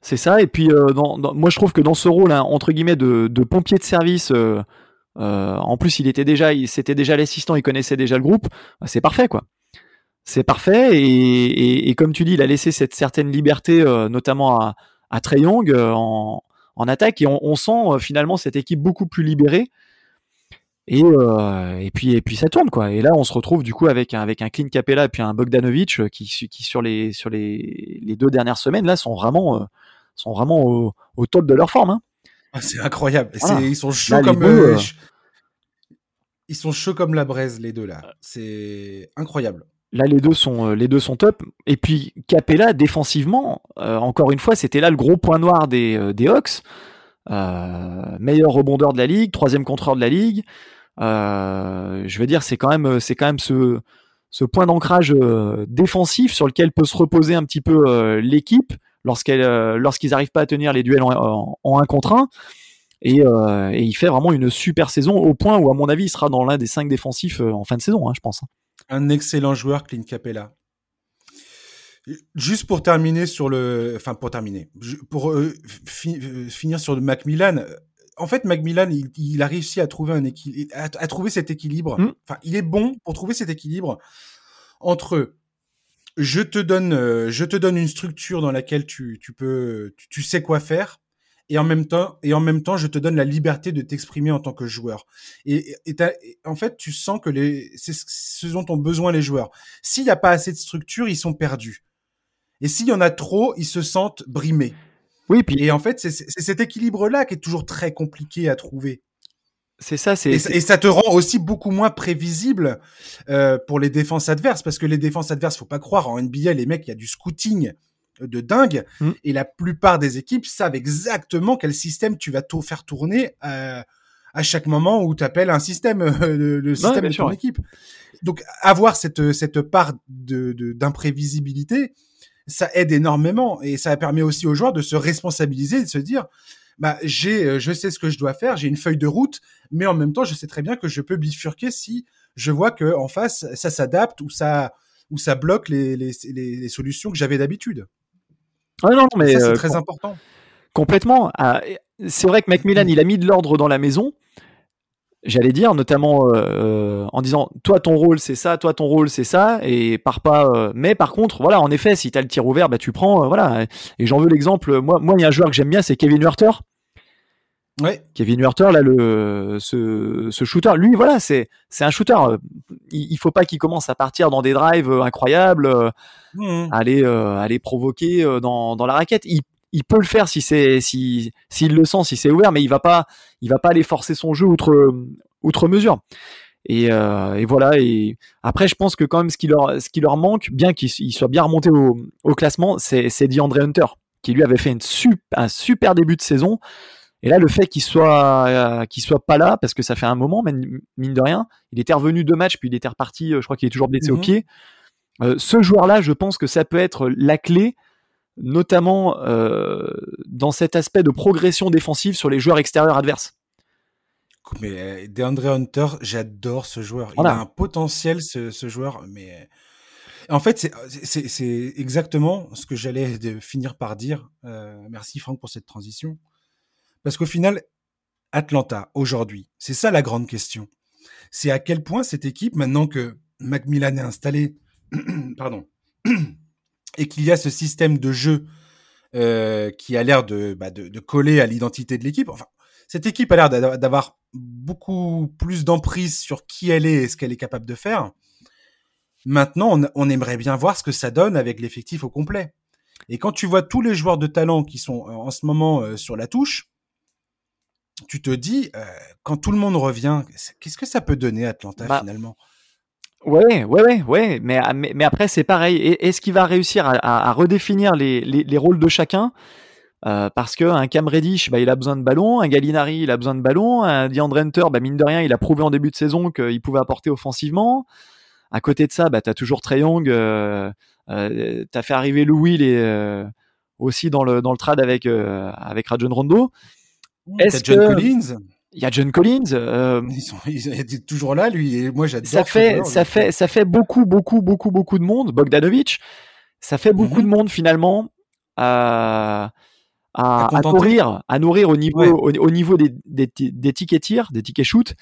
C'est ça. Et puis, euh, moi, je trouve que dans ce rôle, hein, entre guillemets, de, pompier de service, euh, euh, en plus, il était déjà, il, c'était déjà l'assistant, il connaissait déjà le groupe. bah, C'est parfait, quoi. C'est parfait. Et, comme tu dis, il a laissé cette certaine liberté, notamment à, à Trey Young euh, en, en attaque. Et on, on sent euh, finalement cette équipe beaucoup plus libérée. Et, euh, et puis et puis ça tourne quoi. Et là on se retrouve du coup avec un avec un Clint Capella et puis un Bogdanovic qui qui sur les sur les, les deux dernières semaines là sont vraiment euh, sont vraiment au, au top de leur forme. Hein. Ah, c'est incroyable. Voilà. ils sont chauds Là, comme deux, euh, ils sont chauds comme la braise les deux là. C'est incroyable. Là les deux sont euh, les top. Et puis Capella défensivement euh, encore une fois c'était là le gros point noir des euh, Hawks. Meilleur rebondeur de la ligue, troisième contreur de la ligue. Je veux dire c'est quand même ce point d'ancrage défensif sur lequel peut se reposer un petit peu l'équipe lorsqu'ils n'arrivent pas à tenir les duels en, un contre un. Et, il fait vraiment une super saison au point où, à mon avis, il sera dans l'un des cinq défensifs en fin de saison, hein, je pense. Un excellent joueur, Clint Capella. Juste pour terminer sur le, enfin pour terminer, pour euh, fi- euh, finir sur le Macmillan. En fait, Macmillan, il, il a réussi à trouver un équilibre, à, à trouver cet équilibre. Mm. Enfin, il est bon pour trouver cet équilibre entre je te donne, euh, je te donne une structure dans laquelle tu, tu peux, tu, tu sais quoi faire, et en même temps, et en même temps, je te donne la liberté de t'exprimer en tant que joueur. Et, et en fait, tu sens que les, c'est ce- dont ont besoin les joueurs. S'il n'y a pas assez de structure, ils sont perdus. Et s'il y en a trop, ils se sentent brimés. Oui, puis Et en fait, c'est cet équilibre-là qui est toujours très compliqué à trouver. c'est ça, c'est Et, ça- et ça te rend aussi beaucoup moins prévisible euh, pour les défenses adverses, parce que les défenses adverses, faut pas croire, en NBA, les mecs, il y a du scouting de dingue, Mm. et la plupart des équipes savent exactement quel système tu vas tout faire tourner euh, à chaque moment où tu appelles un système, [LAUGHS] le, le système de sûr, ton équipe. Donc avoir cette, cette part de de- d'imprévisibilité, ça aide énormément, et ça permet aussi aux joueurs de se responsabiliser, et de se dire, bah j'ai, euh, je sais ce que je dois faire, j'ai une feuille de route, mais en même temps, je sais très bien que je peux bifurquer si je vois que en face, ça s'adapte ou ça, ou ça bloque les, les solutions que j'avais d'habitude. Ah non, non, mais ça, c'est euh, très com- important. complètement. Ah, c'est vrai que Macmillan, il a mis de l'ordre dans la maison. j'allais dire, notamment en disant toi ton rôle c'est ça, toi ton rôle c'est ça, et par pas. mais par contre, voilà, en effet, si tu as le tir ouvert, bah tu prends, voilà. Et j'en veux l'exemple. Moi, moi, il y a un joueur que j'aime bien, c'est Kevin Werther. Ouais. Kevin Werther, là, le, ce, ce shooter, lui, voilà, c'est, c'est un shooter. Il, il faut pas qu'il commence à partir dans des drives incroyables, mmh. aller, aller provoquer dans, dans la raquette. Il, il peut le faire si c'est si s'il le sent, si c'est ouvert, mais il va pas il va pas aller forcer son jeu outre outre mesure. Et, euh, et, voilà. Et après, je pense que quand même, ce qui leur, ce qui leur manque, bien qu'ils soient bien remontés au, au classement, c'est, c'est DeAndre Hunter, qui lui avait fait une super, un super début de saison. Et là, le fait qu'il soit, euh, qu'il soit pas là, parce que ça fait un moment, mine de rien, il était revenu deux matchs, puis il était reparti. Euh, je crois qu'il est toujours blessé au mhm. pied. Euh, ce joueur-là, je pense que ça peut être la clé notamment euh, dans cet aspect de progression défensive sur les joueurs extérieurs adverses. Mais DeAndre Hunter, j'adore ce joueur. Il a un potentiel, ce, joueur, mais en fait, c'est exactement ce que j'allais finir par dire. Euh, merci Franck pour cette transition. Parce qu'au final, Atlanta, aujourd'hui, c'est ça la grande question. C'est à quel point cette équipe, maintenant que Macmillan est installé, [CLEARS THROAT] pardon, [CLEARS THROAT] et qu'il y a ce système de jeu euh, qui a l'air bah, de, coller à l'identité de l'équipe. Enfin, cette équipe a l'air d'avoir beaucoup plus d'emprise sur qui elle est et ce qu'elle est capable de faire. Maintenant, on, aimerait bien voir ce que ça donne avec l'effectif au complet. Et quand tu vois tous les joueurs de talent qui sont euh, en ce moment euh, sur la touche, tu te dis, quand tout le monde revient, qu'est-ce que ça peut donner Atlanta bah, finalement? Ouais, ouais, ouais, ouais. Mais, mais, après, c'est pareil. Est-ce qu'il va réussir à, redéfinir les, les, rôles de chacun euh, Parce qu'un Cam Reddish, bah, il a besoin de ballon. Un Gallinari, il a besoin de ballon. Un DeAndre Hunter, bah, mine de rien, il a prouvé en début de saison qu'il pouvait apporter offensivement. À côté de ça, bah, tu as toujours Trey Young. Euh, euh, tu as fait arriver Louis aussi dans le, dans le trad avec, avec Rajon Rondo. Est-ce John Collins il y a John Collins. Euh, ils, sont, ils toujours là, lui. Et moi, j'adore. Ça fait, ça fait, ça fait beaucoup, beaucoup, beaucoup, beaucoup de monde. Bogdanovic, ça fait beaucoup mhm. de monde finalement à, à, à, nourrir, à nourrir au niveau, au, niveau des, des, des, tickets tir, des tickets shoot.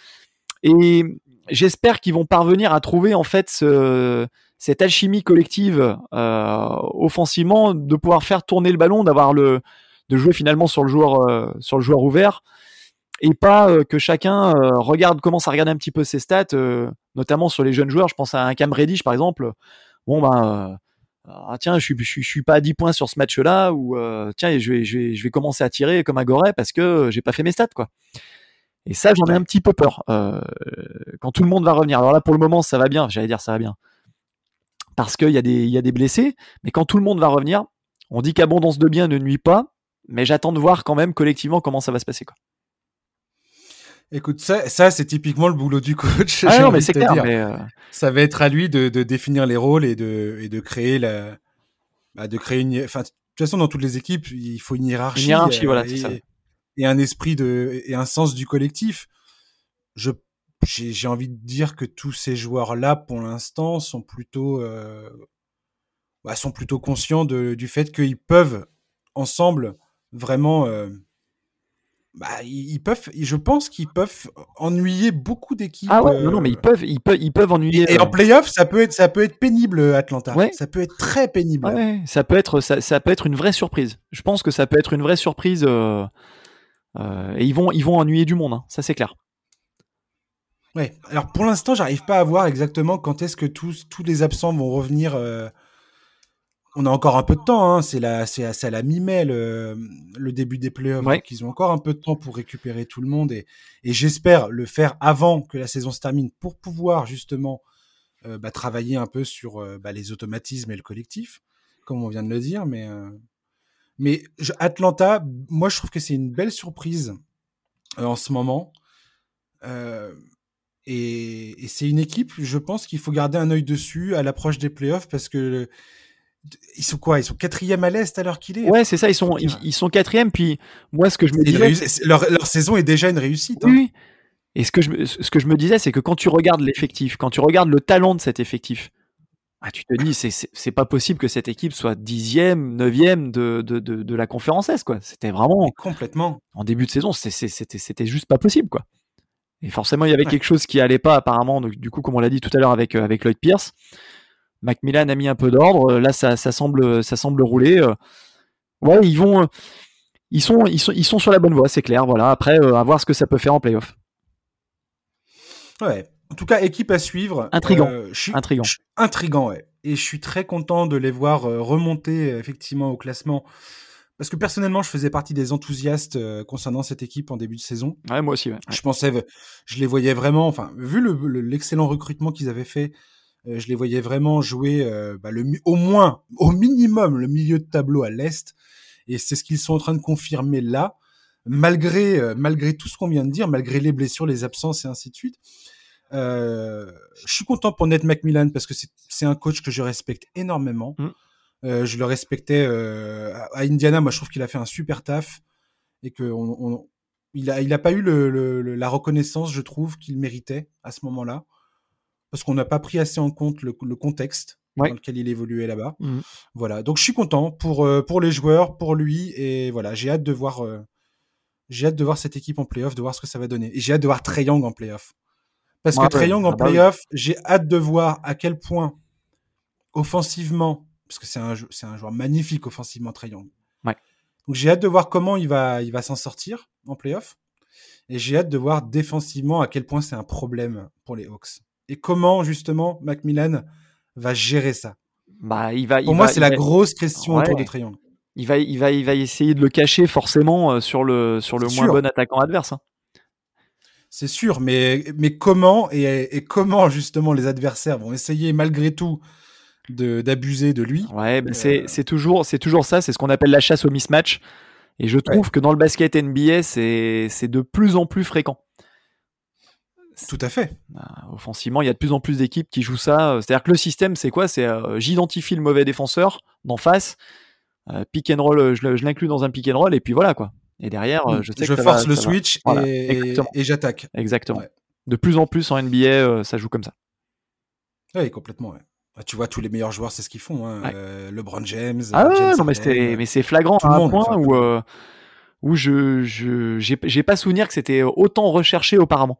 Et j'espère qu'ils vont parvenir à trouver en fait ce, cette alchimie collective euh, offensivement, de pouvoir faire tourner le ballon, d'avoir le, de jouer finalement sur le joueur, euh, sur le joueur ouvert et pas euh, que chacun euh, regarde commence à regarder un petit peu ses stats, euh, notamment sur les jeunes joueurs. Je pense à un Cam Reddish par exemple. Bon ben ah, tiens, je suis, je, suis pas à 10 points sur ce match-là, ou tiens, je vais, je, vais, je vais commencer à tirer comme un goret parce que j'ai pas fait mes stats, quoi. Et ça, j'en ai un petit peu peur. quand tout le monde va revenir. Alors là, pour le moment, ça va bien. J'allais dire ça va bien. Parce qu'il y, a des, il y a des blessés. Mais quand tout le monde va revenir, on dit qu'abondance de biens ne nuit pas. Mais j'attends de voir quand même collectivement comment ça va se passer. Quoi. Écoute, ça, ça c'est typiquement le boulot du coach. Ah non, mais c'est clair. Mais euh, Ça va être à lui de, de, définir les rôles et de, et de créer la, bah, de créer une. Enfin, de toute façon, dans toutes les équipes, il faut une hiérarchie. Une hiérarchie, voilà, et, ça. et un esprit de et un sens du collectif. Je j'ai envie de dire que tous ces joueurs-là, pour l'instant, sont plutôt euh, bah, sont plutôt conscients de, du fait qu'ils peuvent ensemble vraiment euh, bah, ils peuvent, je pense qu'ils peuvent ennuyer beaucoup d'équipes. Ah ouais, non, non, mais ils euh, peuvent, ils peuvent, ils peuvent ennuyer. Et, en euh, playoff, ça peut être, ça peut être pénible, Atlanta. Ouais. Ça peut être très pénible. Ouais, ça peut être, ça, ça, peut être une vraie surprise. Je pense que ça peut être une vraie surprise. Euh, euh, et ils vont, ils vont ennuyer du monde, hein, ça c'est clair. Ouais. Alors pour l'instant, j'arrive pas à voir exactement quand est-ce que tous, tous les absents vont revenir. Euh, on a encore un peu de temps, hein. c'est la, c'est à, la mi-mai le, début des playoffs, donc ils ont encore un peu de temps pour récupérer tout le monde et, j'espère le faire avant que la saison se termine pour pouvoir justement euh, bah, travailler un peu sur euh, bah, les automatismes et le collectif, comme on vient de le dire. Mais, euh, mais Atlanta, moi je trouve que c'est une belle surprise en ce moment. et, et c'est une équipe, je pense qu'il faut garder un œil dessus à l'approche des playoffs parce que ils sont quoi? Ils sont quatrième à l'est à l'heure qu'il est? Ouais, c'est ça. Ils sont ils, sont quatrième. Puis moi, ce que je me disais, leur, leur, saison est déjà une réussite. Hein. Oui. Et ce que je ce que je me disais, c'est que quand tu regardes l'effectif, quand tu regardes le talent de cet effectif, ah, tu te dis c'est c'est pas possible que cette équipe soit dixième, neuvième de de, de, de la conférence S quoi. C'était vraiment complètement en début de saison, c'était c'était juste pas possible quoi. Et forcément, il y avait quelque chose qui allait pas apparemment. Donc, du coup, comme on l'a dit tout à l'heure avec, avec Lloyd Pierce, Macmillan a mis un peu d'ordre. Là, ça, ça, semble, ça semble rouler. Ouais, ils vont, ils sont, ils sont, ils sont sur la bonne voie, c'est clair. Voilà. Après, à voir ce que ça peut faire en playoff. Ouais. En tout cas, équipe à suivre. Intrigant. intrigant. intrigant, ouais. Et je suis très content de les voir remonter effectivement au classement parce que personnellement, je faisais partie des enthousiastes euh, concernant cette équipe en début de saison. Ouais, moi aussi. Ouais. Je pensais, je les voyais vraiment, enfin, vu l'excellent le, recrutement qu'ils avaient fait, euh, je les voyais vraiment jouer euh, bah, le, au moins, au minimum, le milieu de tableau à l'est. Et c'est ce qu'ils sont en train de confirmer là, malgré, malgré tout ce qu'on vient de dire, malgré les blessures, les absences et ainsi de suite. je suis content pour Ned McMillan parce que c'est un coach que je respecte énormément. Euh, je le respectais euh, à Indiana. Moi, je trouve qu'il a fait un super taf et que on, il a, il a pas eu le, la reconnaissance, je trouve, qu'il méritait à ce moment-là, parce qu'on n'a pas pris assez en compte le, contexte dans lequel il évoluait là-bas. Mmh. Voilà. Donc, je suis content pour euh, pour les joueurs, pour lui, et voilà, j'ai hâte de voir. j'ai hâte de voir cette équipe en playoff, de voir ce que ça va donner. Et j'ai hâte de voir Trey Young en playoff. Parce que Trey Young en ah bah playoff, j'ai hâte de voir à quel point, offensivement, parce que c'est un, un joueur magnifique offensivement, très Young. Ouais. Donc j'ai hâte de voir comment il va, il va s'en sortir en playoff. Et j'ai hâte de voir défensivement à quel point c'est un problème pour les Hawks. Et comment, justement, Macmillan va gérer ça? Bah, il va, pour moi, c'est la grosse question autour de Triangle. Il va, il, va, il va essayer de le cacher forcément euh, sur le, sur le moins bon attaquant adverse. Hein. C'est sûr, mais, mais comment et, et, comment justement les adversaires vont essayer malgré tout d'abuser de, lui? Ouais, ben c'est toujours, toujours ça, c'est ce qu'on appelle la chasse au mismatch. Et je trouve que dans le basket NBA, c'est de plus en plus fréquent. Tout à fait. Bah, offensivement, il y a de plus en plus d'équipes qui jouent ça. C'est-à-dire que le système, c'est quoi? C'est euh, j'identifie le mauvais défenseur d'en face, euh, pick and roll, je, l'inclus dans un pick and roll, et puis voilà quoi. Et derrière, euh, je sais je force le switch et, et j'attaque. Exactement. De plus en plus en NBA, ça joue comme ça. Oui, complètement. Ouais. Bah, tu vois, tous les meilleurs joueurs, c'est ce qu'ils font. Hein. Euh, LeBron James. Ah ouais, non, mais c'est flagrant à un point où, euh, où je j'ai pas souvenir que c'était autant recherché auparavant.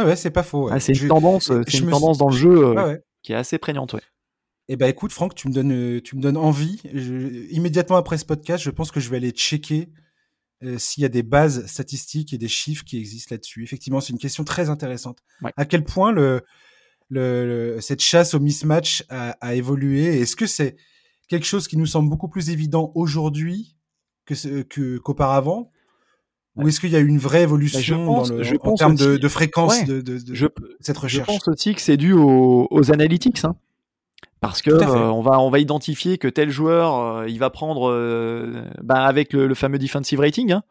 Ouais, ouais c'est pas faux. Ah, c'est une tendance, c'est une tendance dans le jeu euh, qui est assez prégnante. Ouais. Eh ben écoute, Franck, tu me donnes, tu me donnes envie. immédiatement après ce podcast, je pense que je vais aller checker s'il y a des bases statistiques et des chiffres qui existent là-dessus. Effectivement, c'est une question très intéressante. À quel point le, le, cette chasse au mismatch a, a évolué? Est-ce que c'est quelque chose qui nous semble beaucoup plus évident aujourd'hui que qu'auparavant? Ou est-ce qu'il y a eu une vraie évolution bah, dans le, je en, termes de, de, fréquence de, de, de, cette recherche? Je pense aussi que c'est dû aux, aux analytics. Hein. Parce que euh, on va on va identifier que tel joueur euh, il va prendre euh, bah, avec le, le, fameux defensive rating. Hein.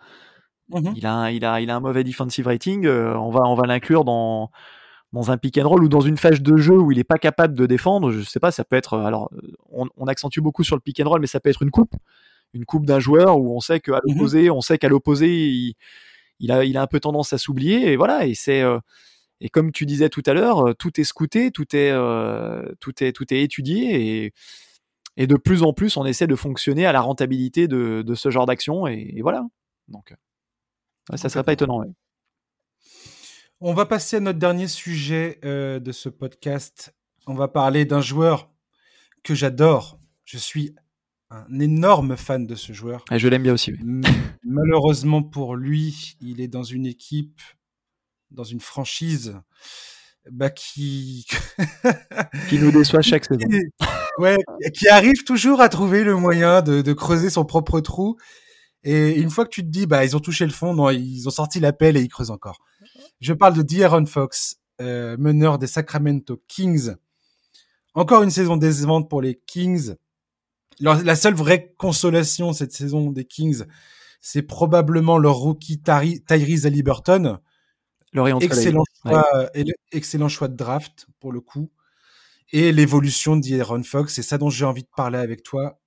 Mmh il a il a il a un mauvais defensive rating. on va on va l'inclure dans dans un pick and roll ou dans une phase de jeu où il est pas capable de défendre, je sais pas, ça peut être alors on, accentue beaucoup sur le pick and roll, mais ça peut être une coupe, une coupe d'un joueur où on sait qu'à mmh l'opposé, on sait qu'à l'opposé il, a il a un peu tendance à s'oublier et voilà et c'est euh, et comme tu disais tout à l'heure, euh, tout est scouté, tout est euh, tout est tout est étudié et et de plus en plus on essaie de fonctionner à la rentabilité de, de ce genre d'action et, voilà donc ça serait pas étonnant. Ouais. On va passer à notre dernier sujet euh, de ce podcast. On va parler d'un joueur que j'adore. Je suis un énorme fan de ce joueur. Et je l'aime bien aussi. Malheureusement pour lui, il est dans une équipe, dans une franchise bah, qui [LAUGHS] qui nous déçoit chaque saison. ouais, qui arrive toujours à trouver le moyen de, de, creuser son propre trou. Et une fois que tu te dis, bah, ils ont touché le fond, non, ils ont sorti la pelle et ils creusent encore. Je parle de D'Aaron Fox, euh, meneur des Sacramento Kings. Encore une saison décevante pour les Kings. La seule vraie consolation cette saison des Kings, c'est probablement leur rookie Tyrese Haliburton. Excellent choix, excellent choix de draft pour le coup. Et l'évolution d'Aaron Fox, c'est ça dont j'ai envie de parler avec toi.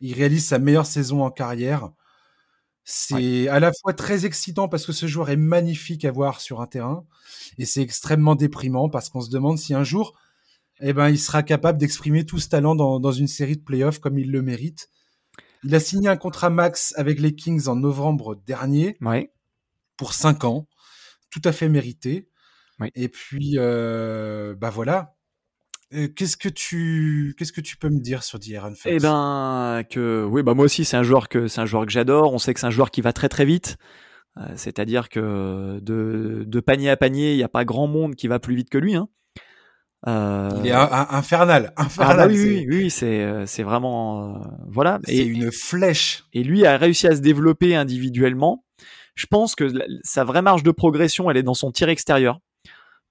Il réalise sa meilleure saison en carrière. C'est à la fois très excitant parce que ce joueur est magnifique à voir sur un terrain et c'est extrêmement déprimant parce qu'on se demande si un jour, eh ben, il sera capable d'exprimer tout ce talent dans, dans une série de playoffs comme il le mérite. Il a signé un contrat max avec les Kings en novembre dernier ouais. pour cinq ans. tout à fait mérité. Et puis, euh, bah voilà. Euh, Qu'est-ce que tu, qu'est-ce que tu peux me dire sur De'Aaron Fox? Eh ben que oui bah moi aussi c'est un joueur que c'est un joueur que j'adore. On sait que c'est un joueur qui va très très vite. Euh, C'est-à-dire que de, de panier à panier, il n'y a pas grand monde qui va plus vite que lui. Hein. Euh, il est un- un- infernal, ah infernal. bah oui, oui, oui, oui, c'est euh, c'est vraiment euh, voilà. c'est Et, une flèche. et lui a réussi à se développer individuellement. Je pense que la- sa vraie marge de progression, elle est dans son tir extérieur.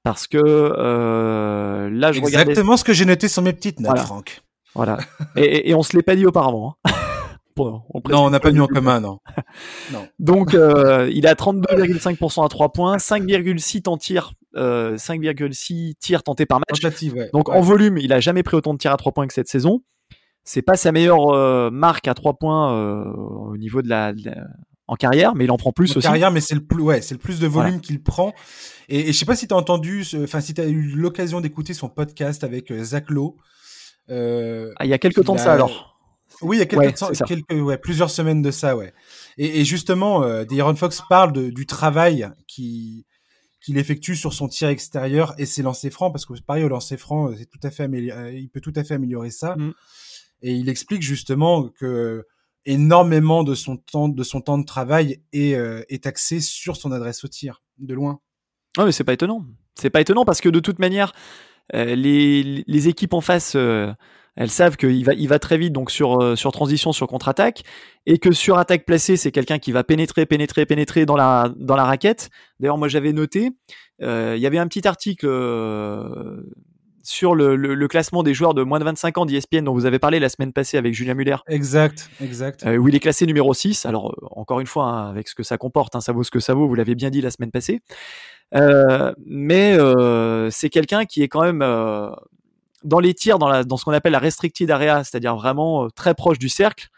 Parce que euh, là, je regardais Exactement ce que j'ai noté sur mes petites notes, Voilà. Franck. Voilà. Et, et, et on se l'est pas dit auparavant. hein. Bon, on Non, on n'a pas mis en commun, [LAUGHS] non. Donc, euh, il a 32,5% à 3 points, 5,6 en tir, euh, 5,6 tirs tentés par match. Ouais. Donc, Ouais. en volume, il a jamais pris autant de tirs à 3 points que cette saison. C'est pas sa meilleure euh, marque à 3 points euh, au niveau de la, de la- en carrière, mais il en prend plus En aussi. carrière, mais c'est le plus, ouais, c'est le plus de volume Voilà. qu'il prend. Et, et je sais pas si tu as entendu, enfin, si tu as eu l'occasion d'écouter son podcast avec euh, Zach Lowe. Euh, Ah, il y a quelques temps de ça alors. Oui, il y a quelques, Ouais, temps- c'est ça. quelques ouais, plusieurs semaines de ça, ouais. Et, et justement, euh, De'Aaron Fox parle de- du travail qui qu'il effectue sur son tir extérieur et ses lancers francs, parce que pareil, au lancer franc, euh, c'est tout à fait améli- euh, il peut tout à fait améliorer ça. Mm. Et il explique justement que énormément de son temps de son temps de travail est, euh, est axé sur son adresse au tir, de loin. Non, mais c'est pas étonnant. C'est pas étonnant parce que de toute manière, euh, les, les équipes en face, euh, elles savent qu'il va, il va très vite donc sur, euh, sur transition, sur contre-attaque, et que sur attaque placée, c'est quelqu'un qui va pénétrer, pénétrer, pénétrer dans la, dans la raquette. D'ailleurs, moi j'avais noté, euh, il y avait un petit article euh, sur le, le- le classement des joueurs de moins de 25 ans d'ESPN dont vous avez parlé la semaine passée avec Julien Muller. Exact, exact. Euh, où il est classé numéro 6. Alors, encore une fois, hein, avec ce que ça comporte, hein, ça vaut ce que ça vaut, vous l'avez bien dit la semaine passée. Euh, mais euh, c'est quelqu'un qui est quand même dans les tirs, dans, la, dans ce qu'on appelle la restricted area, c'est-à-dire vraiment euh, très proche du cercle,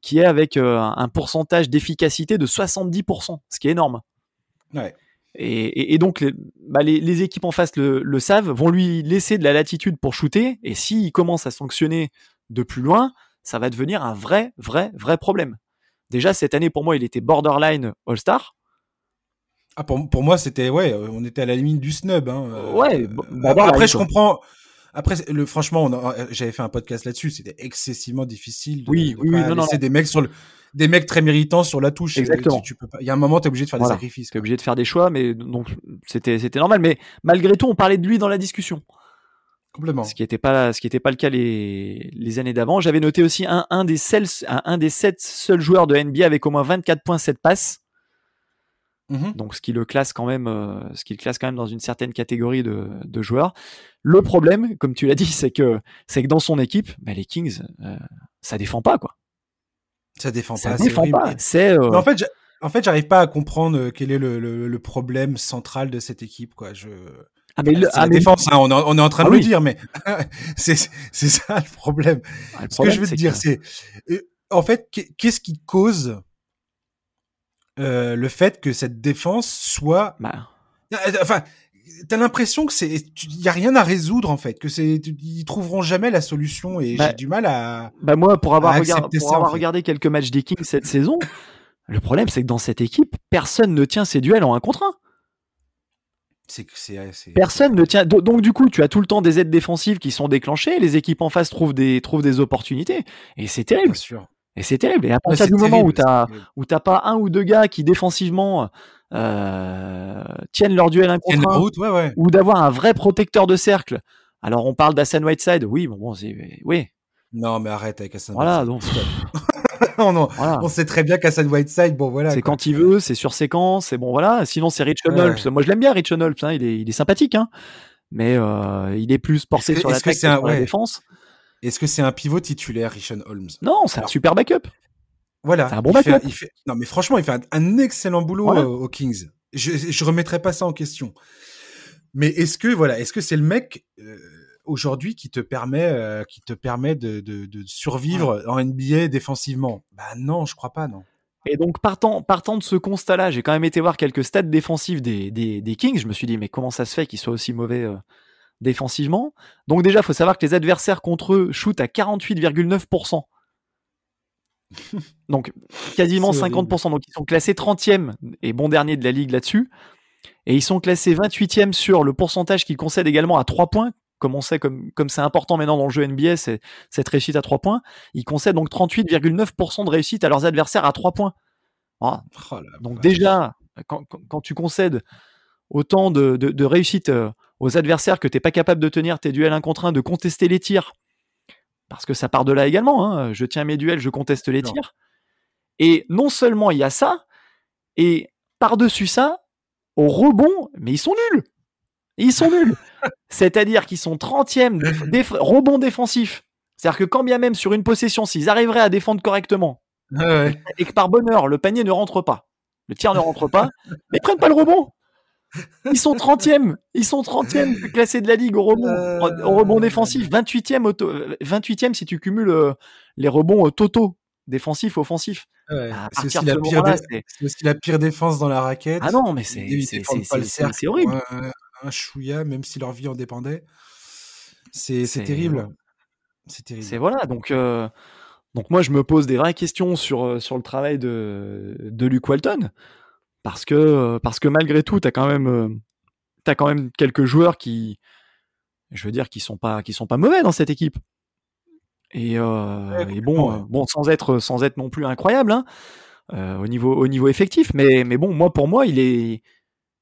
qui est avec euh, un pourcentage d'efficacité de 70%, ce qui est énorme. Ouais. Et, et- et donc, les, bah, les, les équipes en face le, le savent, vont lui laisser de la latitude pour shooter, et s'il commence à sanctionner de plus loin, ça va devenir un vrai, vrai, vrai problème. Déjà, cette année, pour moi, il était borderline All-Star. Ah, pour, pour moi, c'était ouais, on était à la limite du snub. Hein. euh, Ouais, euh, après, je comprends. Après, le, franchement, euh, j'avais fait un podcast là-dessus. C'était excessivement difficile. De, Oui, de oui, pas oui, non, non, des mecs sur le, des mecs très méritants sur la touche. Exactement. Tu, tu peux pas. Il y a un moment, t'es obligé de faire Voilà. des sacrifices. Tu quoi. obligé de faire des choix, mais donc c'était c'était normal. Mais malgré tout, on parlait de lui dans la discussion. Complètement. Ce qui n'était pas, ce qui était pas le cas les, les années d'avant. J'avais noté aussi un, un des seuls, un, un des sept seuls joueurs de NBA avec au moins 24 points, 7 passes. Mhm. Donc, ce qui le classe quand même, euh, ce qui le classe quand même dans une certaine catégorie de, de joueurs. Le problème, comme tu l'as dit, c'est que, c'est que dans son équipe, bah, les Kings, euh, ça défend pas, quoi. Ça défend Ça pas. c'est défend horrible. pas. C'est, euh, en fait, j'a- en fait, j'arrive pas à comprendre euh, quel est le, le, le problème central de cette équipe. Quoi. Je... ah, mais le- ah, la mais- défense. hein, on, est, on est en train Ah de oui. le dire, mais [LAUGHS] c'est c'est ça le problème. ah, le Ce que je veux te dire, que- c'est euh, en fait, qu'est- qu'est-ce qui cause euh, le fait que cette défense soit, bah, Euh, enfin, t'as l'impression que c'est, y a rien à résoudre en fait, que c'est, ils trouveront jamais la solution et Bah, j'ai du mal à. Bah moi, pour avoir, regard- pour ça, en avoir fait. regardé quelques matchs des Kings cette saison, le problème c'est que dans cette équipe, personne ne tient ses duels en un contre un. C'est, c'est, c'est- Personne ne tient. do- Donc du coup, tu as tout le temps des aides défensives qui sont déclenchées, les équipes en face trouvent des, trouvent des opportunités, et c'est Bien terrible. sûr. Et c'est terrible. Et à partir du moment où terrible, où t'as pas un ou deux gars qui défensivement euh, tiennent leur duel un Tiens contre la un, route, ouais, ouais. ou d'avoir un vrai protecteur de cercle. Alors on parle d'Hassan Whiteside, oui, bon, bon c'est, oui, Non, mais arrête avec Hassan. voilà, Whiteside. donc [LAUGHS] non, non. voilà. On sait très bien qu'Hassan Whiteside, bon voilà. c'est quand il veut, c'est sur séquence, c'est bon voilà. Sinon c'est Rich. Holmes. Moi je l'aime bien Rich Holmes, hein, il est il est sympathique, hein. Mais euh, il est plus porté sur que que un- sur la défense. Est-ce que c'est un pivot titulaire, Richon Holmes? Non, c'est un super backup. Voilà. C'est un bon fait, backup. il fait- Non, mais franchement, il fait un, un excellent boulot Voilà. euh, aux Kings. Je, je remettrai pas ça en question. Mais est-ce que voilà, est-ce que c'est le mec euh, aujourd'hui qui te permet, euh, qui te permet de, de, de survivre en NBA défensivement? Bah non, je crois pas, non. Et donc partant partant de ce constat-là, j'ai quand même été voir quelques stats défensifs des, des, des Kings. Je me suis dit mais comment ça se fait qu'ils soient aussi mauvais euh, défensivement Donc déjà, faut savoir que les adversaires contre eux shootent à 48,9%. Donc quasiment C'est 50%. Donc ils sont classés 30e et bon dernier de la ligue là-dessus. Et ils sont classés 28e sur le pourcentage qu'ils concèdent également à 3 points. Comme on sait, comme comme c'est important maintenant dans le jeu NBA, c'est cette réussite à 3 points. Ils concèdent donc 38,9% de réussite à leurs adversaires à 3 points. Ah. Oh donc déjà, quand, quand, tu concèdes autant de, de, de réussite euh, aux adversaires que tu n'es pas capable de tenir tes duels 1 contre 1, de contester les tirs, parce que ça part de là également. Hein. Je tiens mes duels, je conteste les tirs. Et non seulement il y a ça, et par-dessus ça, au rebond, mais ils sont nuls. Ils sont nuls. [LAUGHS] C'est-à-dire qu'ils sont 30e rebond défensif. C'est-à-dire que quand bien même sur une possession, s'ils arriveraient à défendre correctement, et que par bonheur, le panier ne rentre pas, le tir ne rentre pas, [LAUGHS] mais ils prennent pas le rebond. Ils sont 30e, ils sont 30e classés de la ligue au rebond, euh, au rebond défensif, 28e, 28e si tu cumules euh, les rebonds euh, totaux, défensifs, offensifs. c'est aussi, la pire défense dans la raquette. Ah non, mais c'est horrible. Un, un chouïa, même si leur vie en dépendait. C'est terrible. C'est terrible. C'est voilà, donc. Donc moi, je me pose des vraies questions sur, sur le travail de, de Luke Walton parce que euh, parce que malgré tout, tu as quand même euh, as quand même quelques joueurs qui je veux dire qui sont pas qui sont pas mauvais dans cette équipe. Et, euh, et bon bon sans être sans être non plus incroyable hein, au niveau au niveau effectif, mais mais bon moi pour moi il est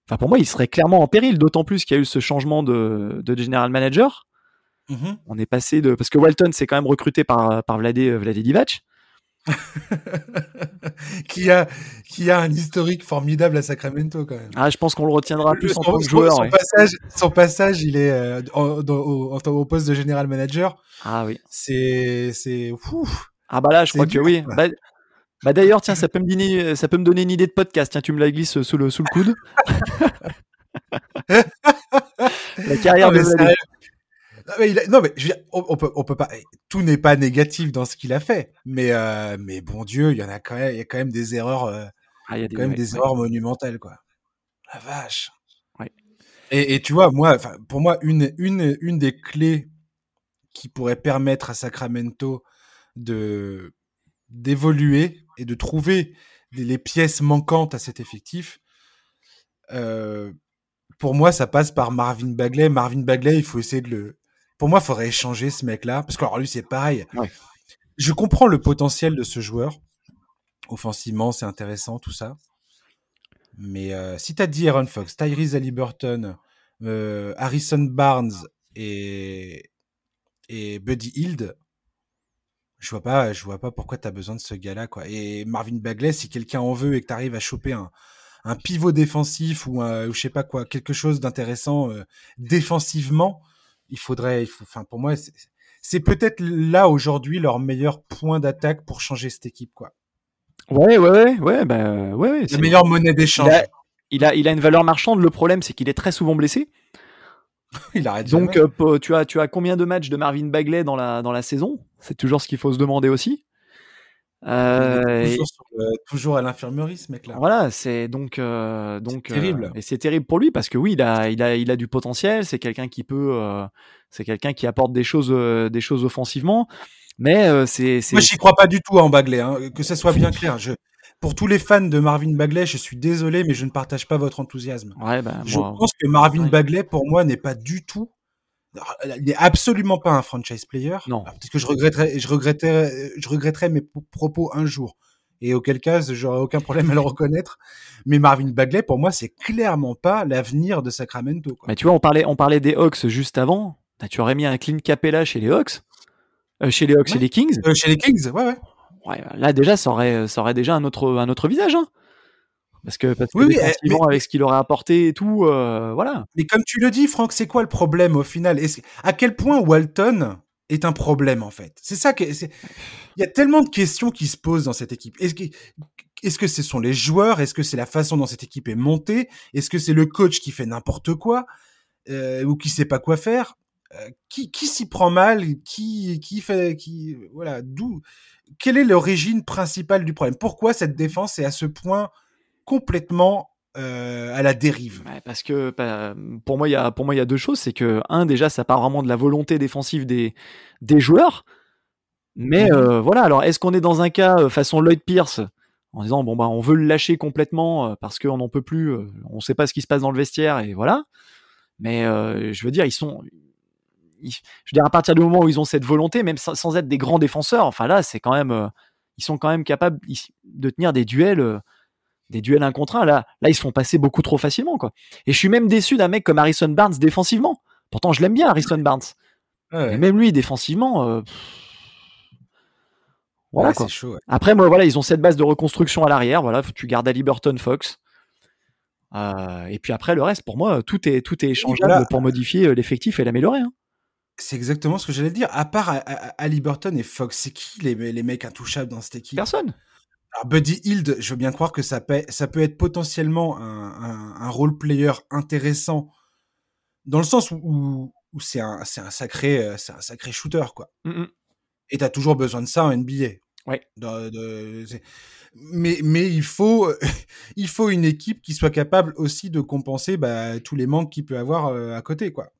enfin pour moi il serait clairement en péril, d'autant plus qu'il y a eu ce changement de, de general manager. Mmh On est passé de parce que Walton s'est quand même recruté par par Vladé Vladé Divac. [LAUGHS] qui a qui a un historique formidable à Sacramento quand même. Ah, je pense qu'on le retiendra plus en tant que joueur. Son, passage, son passage, il est euh, au, poste de général manager. Ah oui. C'est c'est Ah bah là, je crois que oui. Bah, bah, d'ailleurs, tiens, ça peut me donner ça peut me donner une idée de podcast. Tiens, tu me la glisses sous le sous le coude. [LAUGHS] la carrière de non, mais on, peut, on peut pas. Tout n'est pas négatif dans ce qu'il a fait, mais euh, mais bon Dieu, il y en a quand même, il y a quand même des erreurs, euh, ah, y a des, quand même des erreurs monumentales, quoi. La vache. Et, et, tu vois, moi, pour moi, une une une des clés qui pourrait permettre à Sacramento de d'évoluer et de trouver les pièces manquantes à cet effectif. Euh, pour moi, ça passe par Marvin Bagley. Marvin Bagley, il faut essayer de le, pour moi, il faudrait échanger ce mec-là. Parce que alors, lui, c'est pareil. Je comprends le potentiel de ce joueur. Offensivement, c'est intéressant, tout ça. Mais euh, si tu as dit Aaron Fox, Tyrese Halliburton, euh, Harrison Barnes et, et Buddy Hield, je vois pas, je vois pas pourquoi tu as besoin de ce gars-là, quoi. Et Marvin Bagley, si quelqu'un en veut et que tu arrives à choper un, un pivot défensif ou, un, ou je sais pas quoi, quelque chose d'intéressant euh, défensivement, il faudrait, il faut, enfin, pour moi, c'est peut-être là aujourd'hui leur meilleur point d'attaque pour changer cette équipe, quoi. Ouais, ouais, ouais, ouais, bah, ouais. La meilleure monnaie d'échange. Il a, il a, une valeur marchande. Le problème, c'est qu'il est très souvent blessé. [LAUGHS] il arrête Donc, euh, tu as, tu as combien de matchs de Marvin Bagley dans la, dans la saison? C'est toujours ce qu'il faut se demander aussi. Euh, toujours, à l'infirmerie, ce mec-là. Voilà, c'est donc euh, donc terrible. et c'est terrible pour lui parce que oui, il a il a il a du potentiel. C'est quelqu'un qui peut, c'est quelqu'un qui apporte des choses des choses offensivement. Mais c'est moi j'y crois pas du tout en Bagley. Hein, que ça soit bien clair. Je pour tous les fans de Marvin Bagley, je suis désolé, mais je ne partage pas votre enthousiasme. Ouais, bah, je pense que Marvin Bagley, pour moi, n'est pas du tout il n'est absolument pas un franchise player. Non. Parce que je regretterais, je regretterais, je regretterais mes propos un jour. Et auquel cas, j'aurais aucun problème à le reconnaître. Mais Marvin Bagley, pour moi, c'est clairement pas l'avenir de Sacramento. Mais tu vois, on parlait, on parlait des Hawks juste avant. Bah, tu aurais mis un Clint Capella chez les Hawks, euh, chez les Hawks, chez les Kings. Euh, chez les Kings, ouais, ouais. Ouais, là déjà, ça aurait, ça aurait déjà un autre, un autre visage. Hein. Parce que, parce que oui, avec ce qu'il aurait apporté et tout, euh, voilà. Mais comme tu le dis, Franck, c'est quoi le problème au final? À quel point Walton est un problème en fait? C'est ça que il y a tellement de questions qui se posent dans cette équipe. Est-ce que est-ce que ce sont les joueurs? Est-ce que c'est la façon dont cette équipe est montée? Est-ce que c'est le coach qui fait n'importe quoi euh, ou qui sait pas quoi faire? Euh, Qui, qui s'y prend mal? Qui qui fait qui voilà d'où Quelle est l'origine principale du problème? Pourquoi cette défense est à ce point complètement euh, à la dérive. parce que bah, pour moi, il y a pour moi il y a deux choses, c'est que un déjà ça part vraiment de la volonté défensive des des joueurs, mais mmh euh, voilà. Alors est-ce qu'on est dans un cas euh, façon Lloyd Pierce en disant bon bah on veut le lâcher complètement parce qu'on n'en peut plus, on sait pas ce qui se passe dans le vestiaire et voilà. Mais je veux dire, ils sont, je veux dire à partir du moment où ils ont cette volonté, même sans, être des grands défenseurs, enfin là c'est quand même, ils sont quand même capables de tenir des duels des duels un contre un. Là, là, ils se font passer beaucoup trop facilement, quoi. Et je suis même déçu d'un mec comme Harrison Barnes défensivement. Pourtant, je l'aime bien, Harrison Barnes. Mais même lui, défensivement. Euh, voilà, quoi. Après, moi, voilà, ils ont cette base de reconstruction à l'arrière. Voilà, tu gardes Ali Burton Fox. Euh, et puis après, le reste, pour moi, tout est, tout est échangeable pour modifier euh, l'effectif et l'améliorer. Hein. C'est exactement ce que j'allais dire. À part Ali Burton et Fox, c'est qui les, les mecs intouchables dans cette équipe? Personne. Alors Buddy Hield, je veux bien croire que ça, peut, ça peut être potentiellement un, un, role player intéressant dans le sens où, où c'est un, un, sacré, euh, c'est un sacré shooter quoi. Mm, mm. Et t'as toujours besoin de ça en NBA. Ouais. mais, mais il faut, [LAUGHS] il faut une équipe qui soit capable aussi de compenser bah, tous les manques qu'il peut avoir euh, à côté quoi.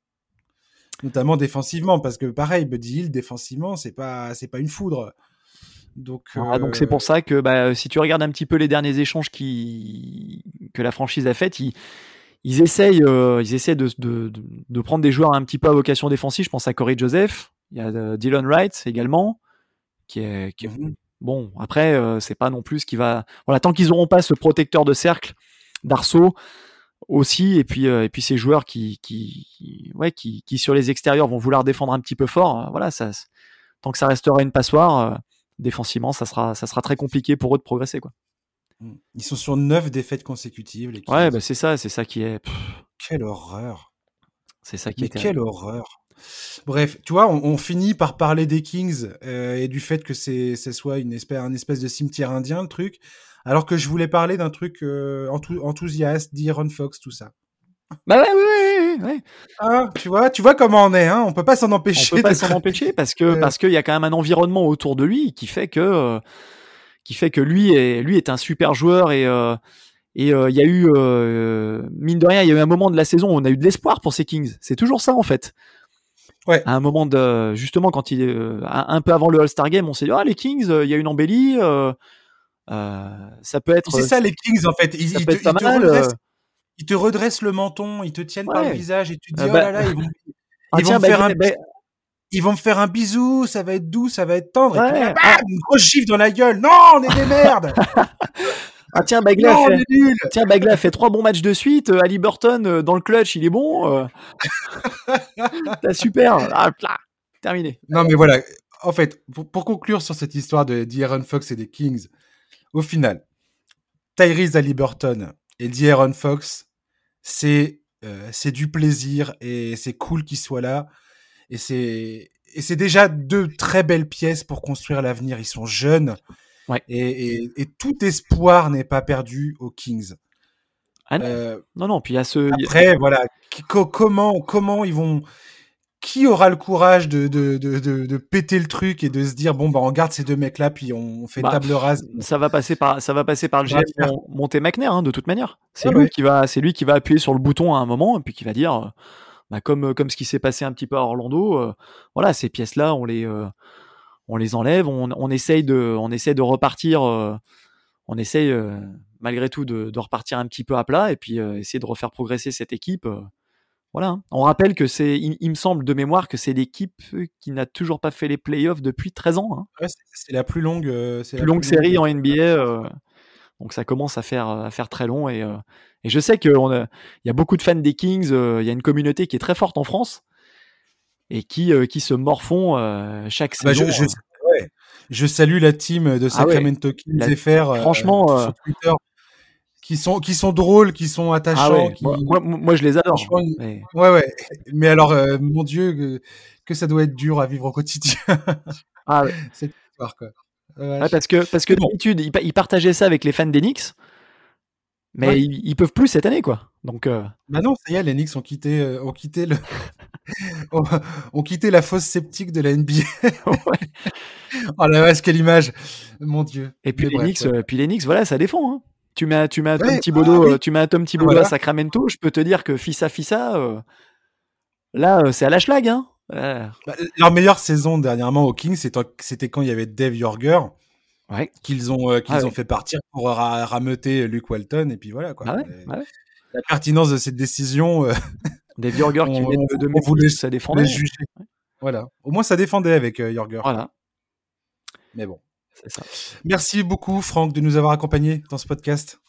Notamment défensivement parce que pareil, Buddy Hield défensivement c'est pas, c'est pas une foudre. Donc, donc c'est pour euh, ça que bah, si tu regardes un petit peu les derniers échanges qui... que la franchise a fait, ils, ils essayent, euh, ils essaient de, de, de, prendre des joueurs un petit peu à vocation défensive. Je pense à Corey Joseph, il y a euh, Dylan Wright également, qui est, qui mmh bon. Après, c'est pas non plus ce qui va. Voilà, tant qu'ils n'auront pas ce protecteur de cercle d'Arceau aussi, et puis et puis ces joueurs qui, qui, ouais, qui, qui sur les extérieurs vont vouloir défendre un petit peu fort. Voilà, ça, tant que ça restera une passoire défensivement, ça sera, ça sera très compliqué pour eux de progresser. Quoi. Mmh. Ils sont sur neuf défaites consécutives. Les ouais, bah c'est ça, c'est ça qui est. Quelle horreur. C'est ça qui Mais quelle horreur. Bref, tu vois, on, finit par parler des Kings euh, et du fait que c'est, ce soit une espèce, un espèce de cimetière indien, le truc, alors que je voulais parler d'un truc euh, enthousiaste, d'Iron Fox, tout ça. Bah ouais, oui, oui, oui. Ah, tu vois, tu vois comment on est, hein. On peut pas s'en empêcher. On peut pas s'en empêcher parce que parce qu'il y a quand même un environnement autour de lui qui fait que euh, qui fait que lui est lui est un super joueur et euh, et euh, il y a eu mine de rien, il y a eu un moment de la saison où on a eu de l'espoir pour ces Kings. C'est toujours ça en fait. Ouais. À un moment de justement quand il est un peu avant le All-Star Game, on s'est dit ah les Kings, il y a une embellie. ça peut être. C'est ça les Kings en fait. Ils, ça peut être pas mal ils te redressent le menton, ils te tiennent par le visage et tu te dis, ah oh là bah là, ils vont, ah, ils vont me faire un, ils vont me faire un bisou, ça va être doux, ça va être tendre. Et puis, ah. une grosse gifle dans la gueule. Non, on est des merdes. [LAUGHS] Ah tiens, Bagla fait... tiens, Bagla fait trois bons matchs de suite. Ali Burton euh, dans le clutch, il est bon. Euh. [LAUGHS] T'as super. Ah, terminé. Non mais voilà. En fait, pour, conclure sur cette histoire de D'Aaron Fox et des Kings, au final, Tyrese Ali Burton et D'Aaron Fox, c'est euh, c'est du plaisir et c'est cool qu'il soit là. Et c'est et c'est déjà deux très belles pièces pour construire l'avenir. Ils sont jeunes. Ouais. Et, et, tout espoir n'est pas perdu aux Kings. Ah non. Euh, non, non, puis il y a ce. Après, voilà, comment, comment ils vont qui aura le courage de, de, de, de, péter le truc et de se dire bon bah on garde ces deux mecs là puis on fait bah, table rase. ça va passer par ça va passer par le GM Monté McNair hein, de toute manière. C'est lui qui va c'est lui qui va appuyer sur le bouton à un moment et puis qui va dire bah, comme comme ce qui s'est passé un petit peu à Orlando euh, voilà ces pièces là on les euh, on les enlève on, on essaye de on essaye de repartir euh, on essaye malgré tout de, de, repartir un petit peu à plat et puis essayer de refaire progresser cette équipe voilà. Hein. On rappelle que c'est, il, me semble de mémoire que c'est l'équipe qui n'a toujours pas fait les playoffs depuis 13 ans. Hein. c'est la plus longue, euh, plus longue série en NBA. Euh, donc ça commence à faire, à faire très long. Et, euh, et je sais qu'il y a beaucoup de fans des Kings. Il y a une communauté qui est très forte en France et qui, qui se morfont chaque bah, saison. Je, je, salue la team de ah Sacramento Kings FR. Franchement, sur Twitter qui sont qui sont drôles, qui sont attachants. Ah moi, moi, je les adore. Mais... Ouais ouais. Mais alors euh, mon Dieu que, ça doit être dur à vivre au quotidien. [LAUGHS] ah ouais. [LAUGHS] Cette histoire quoi. parce que parce que d'habitude ils, partageaient ça avec les fans d'Enix. Mais ils, peuvent plus cette année quoi. Donc euh... Bah non, ça y est, les Knicks ont quitté euh, ont quitté le [LAUGHS] ont, quitté la fosse sceptique de la NBA. oh la vache, quelle image. Mon dieu. Et puis les Knicks, euh, puis les Knicks, voilà, ça défend hein. Tu mets, tu mets un Tom Thibodeau, bah euh, tu mets Tom Thibodeau à Sacramento, je peux te dire que Fissa Fissa, euh, là, euh, c'est à la schlag. Hein bah, leur meilleure saison dernièrement au Kings, c'était quand il y avait Dave Yorger. qu'ils ont, euh, qu'ils ah ont fait partir pour rameuter Luke Walton. Et puis voilà. Quoi. Ah la pertinence de cette décision. Euh, [LAUGHS] Des Jorger qui viennent de voulait, ça défendait. Juger. Voilà. Au moins, ça défendait avec euh, Voilà. Mais bon. Ça. Merci beaucoup, Franck, de nous avoir accompagnés dans ce podcast.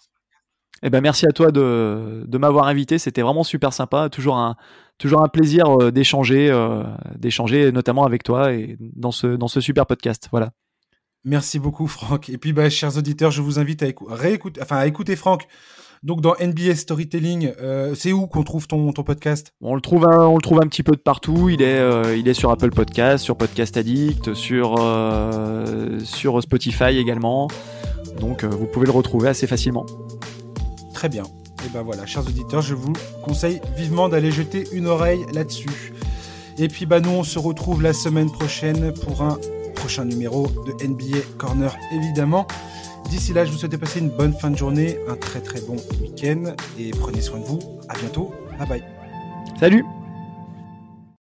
Eh ben, merci à toi de, de m'avoir invité. C'était vraiment super sympa. Toujours un, toujours un plaisir euh, d'échanger, euh, d'échanger notamment avec toi et dans ce, dans ce super podcast. Voilà. Merci beaucoup, Franck. Et puis, bah, chers auditeurs, je vous invite à, réécouter, enfin, à écouter Franck. Donc, dans NBA Storytelling, euh, c'est où qu'on trouve ton, ton podcast? On le, trouve un, on le trouve un petit peu de partout. Il est, il est sur Apple Podcast, sur Podcast Addict, sur, sur Spotify également. Donc, vous pouvez le retrouver assez facilement. Très bien. Et ben voilà, chers auditeurs, je vous conseille vivement d'aller jeter une oreille là-dessus. Et puis bah nous on se retrouve la semaine prochaine pour un prochain numéro de NBA Corner évidemment. D'ici là, je vous souhaite passer une bonne fin de journée, un très très bon week-end et prenez soin de vous. À bientôt. Bye bye. Salut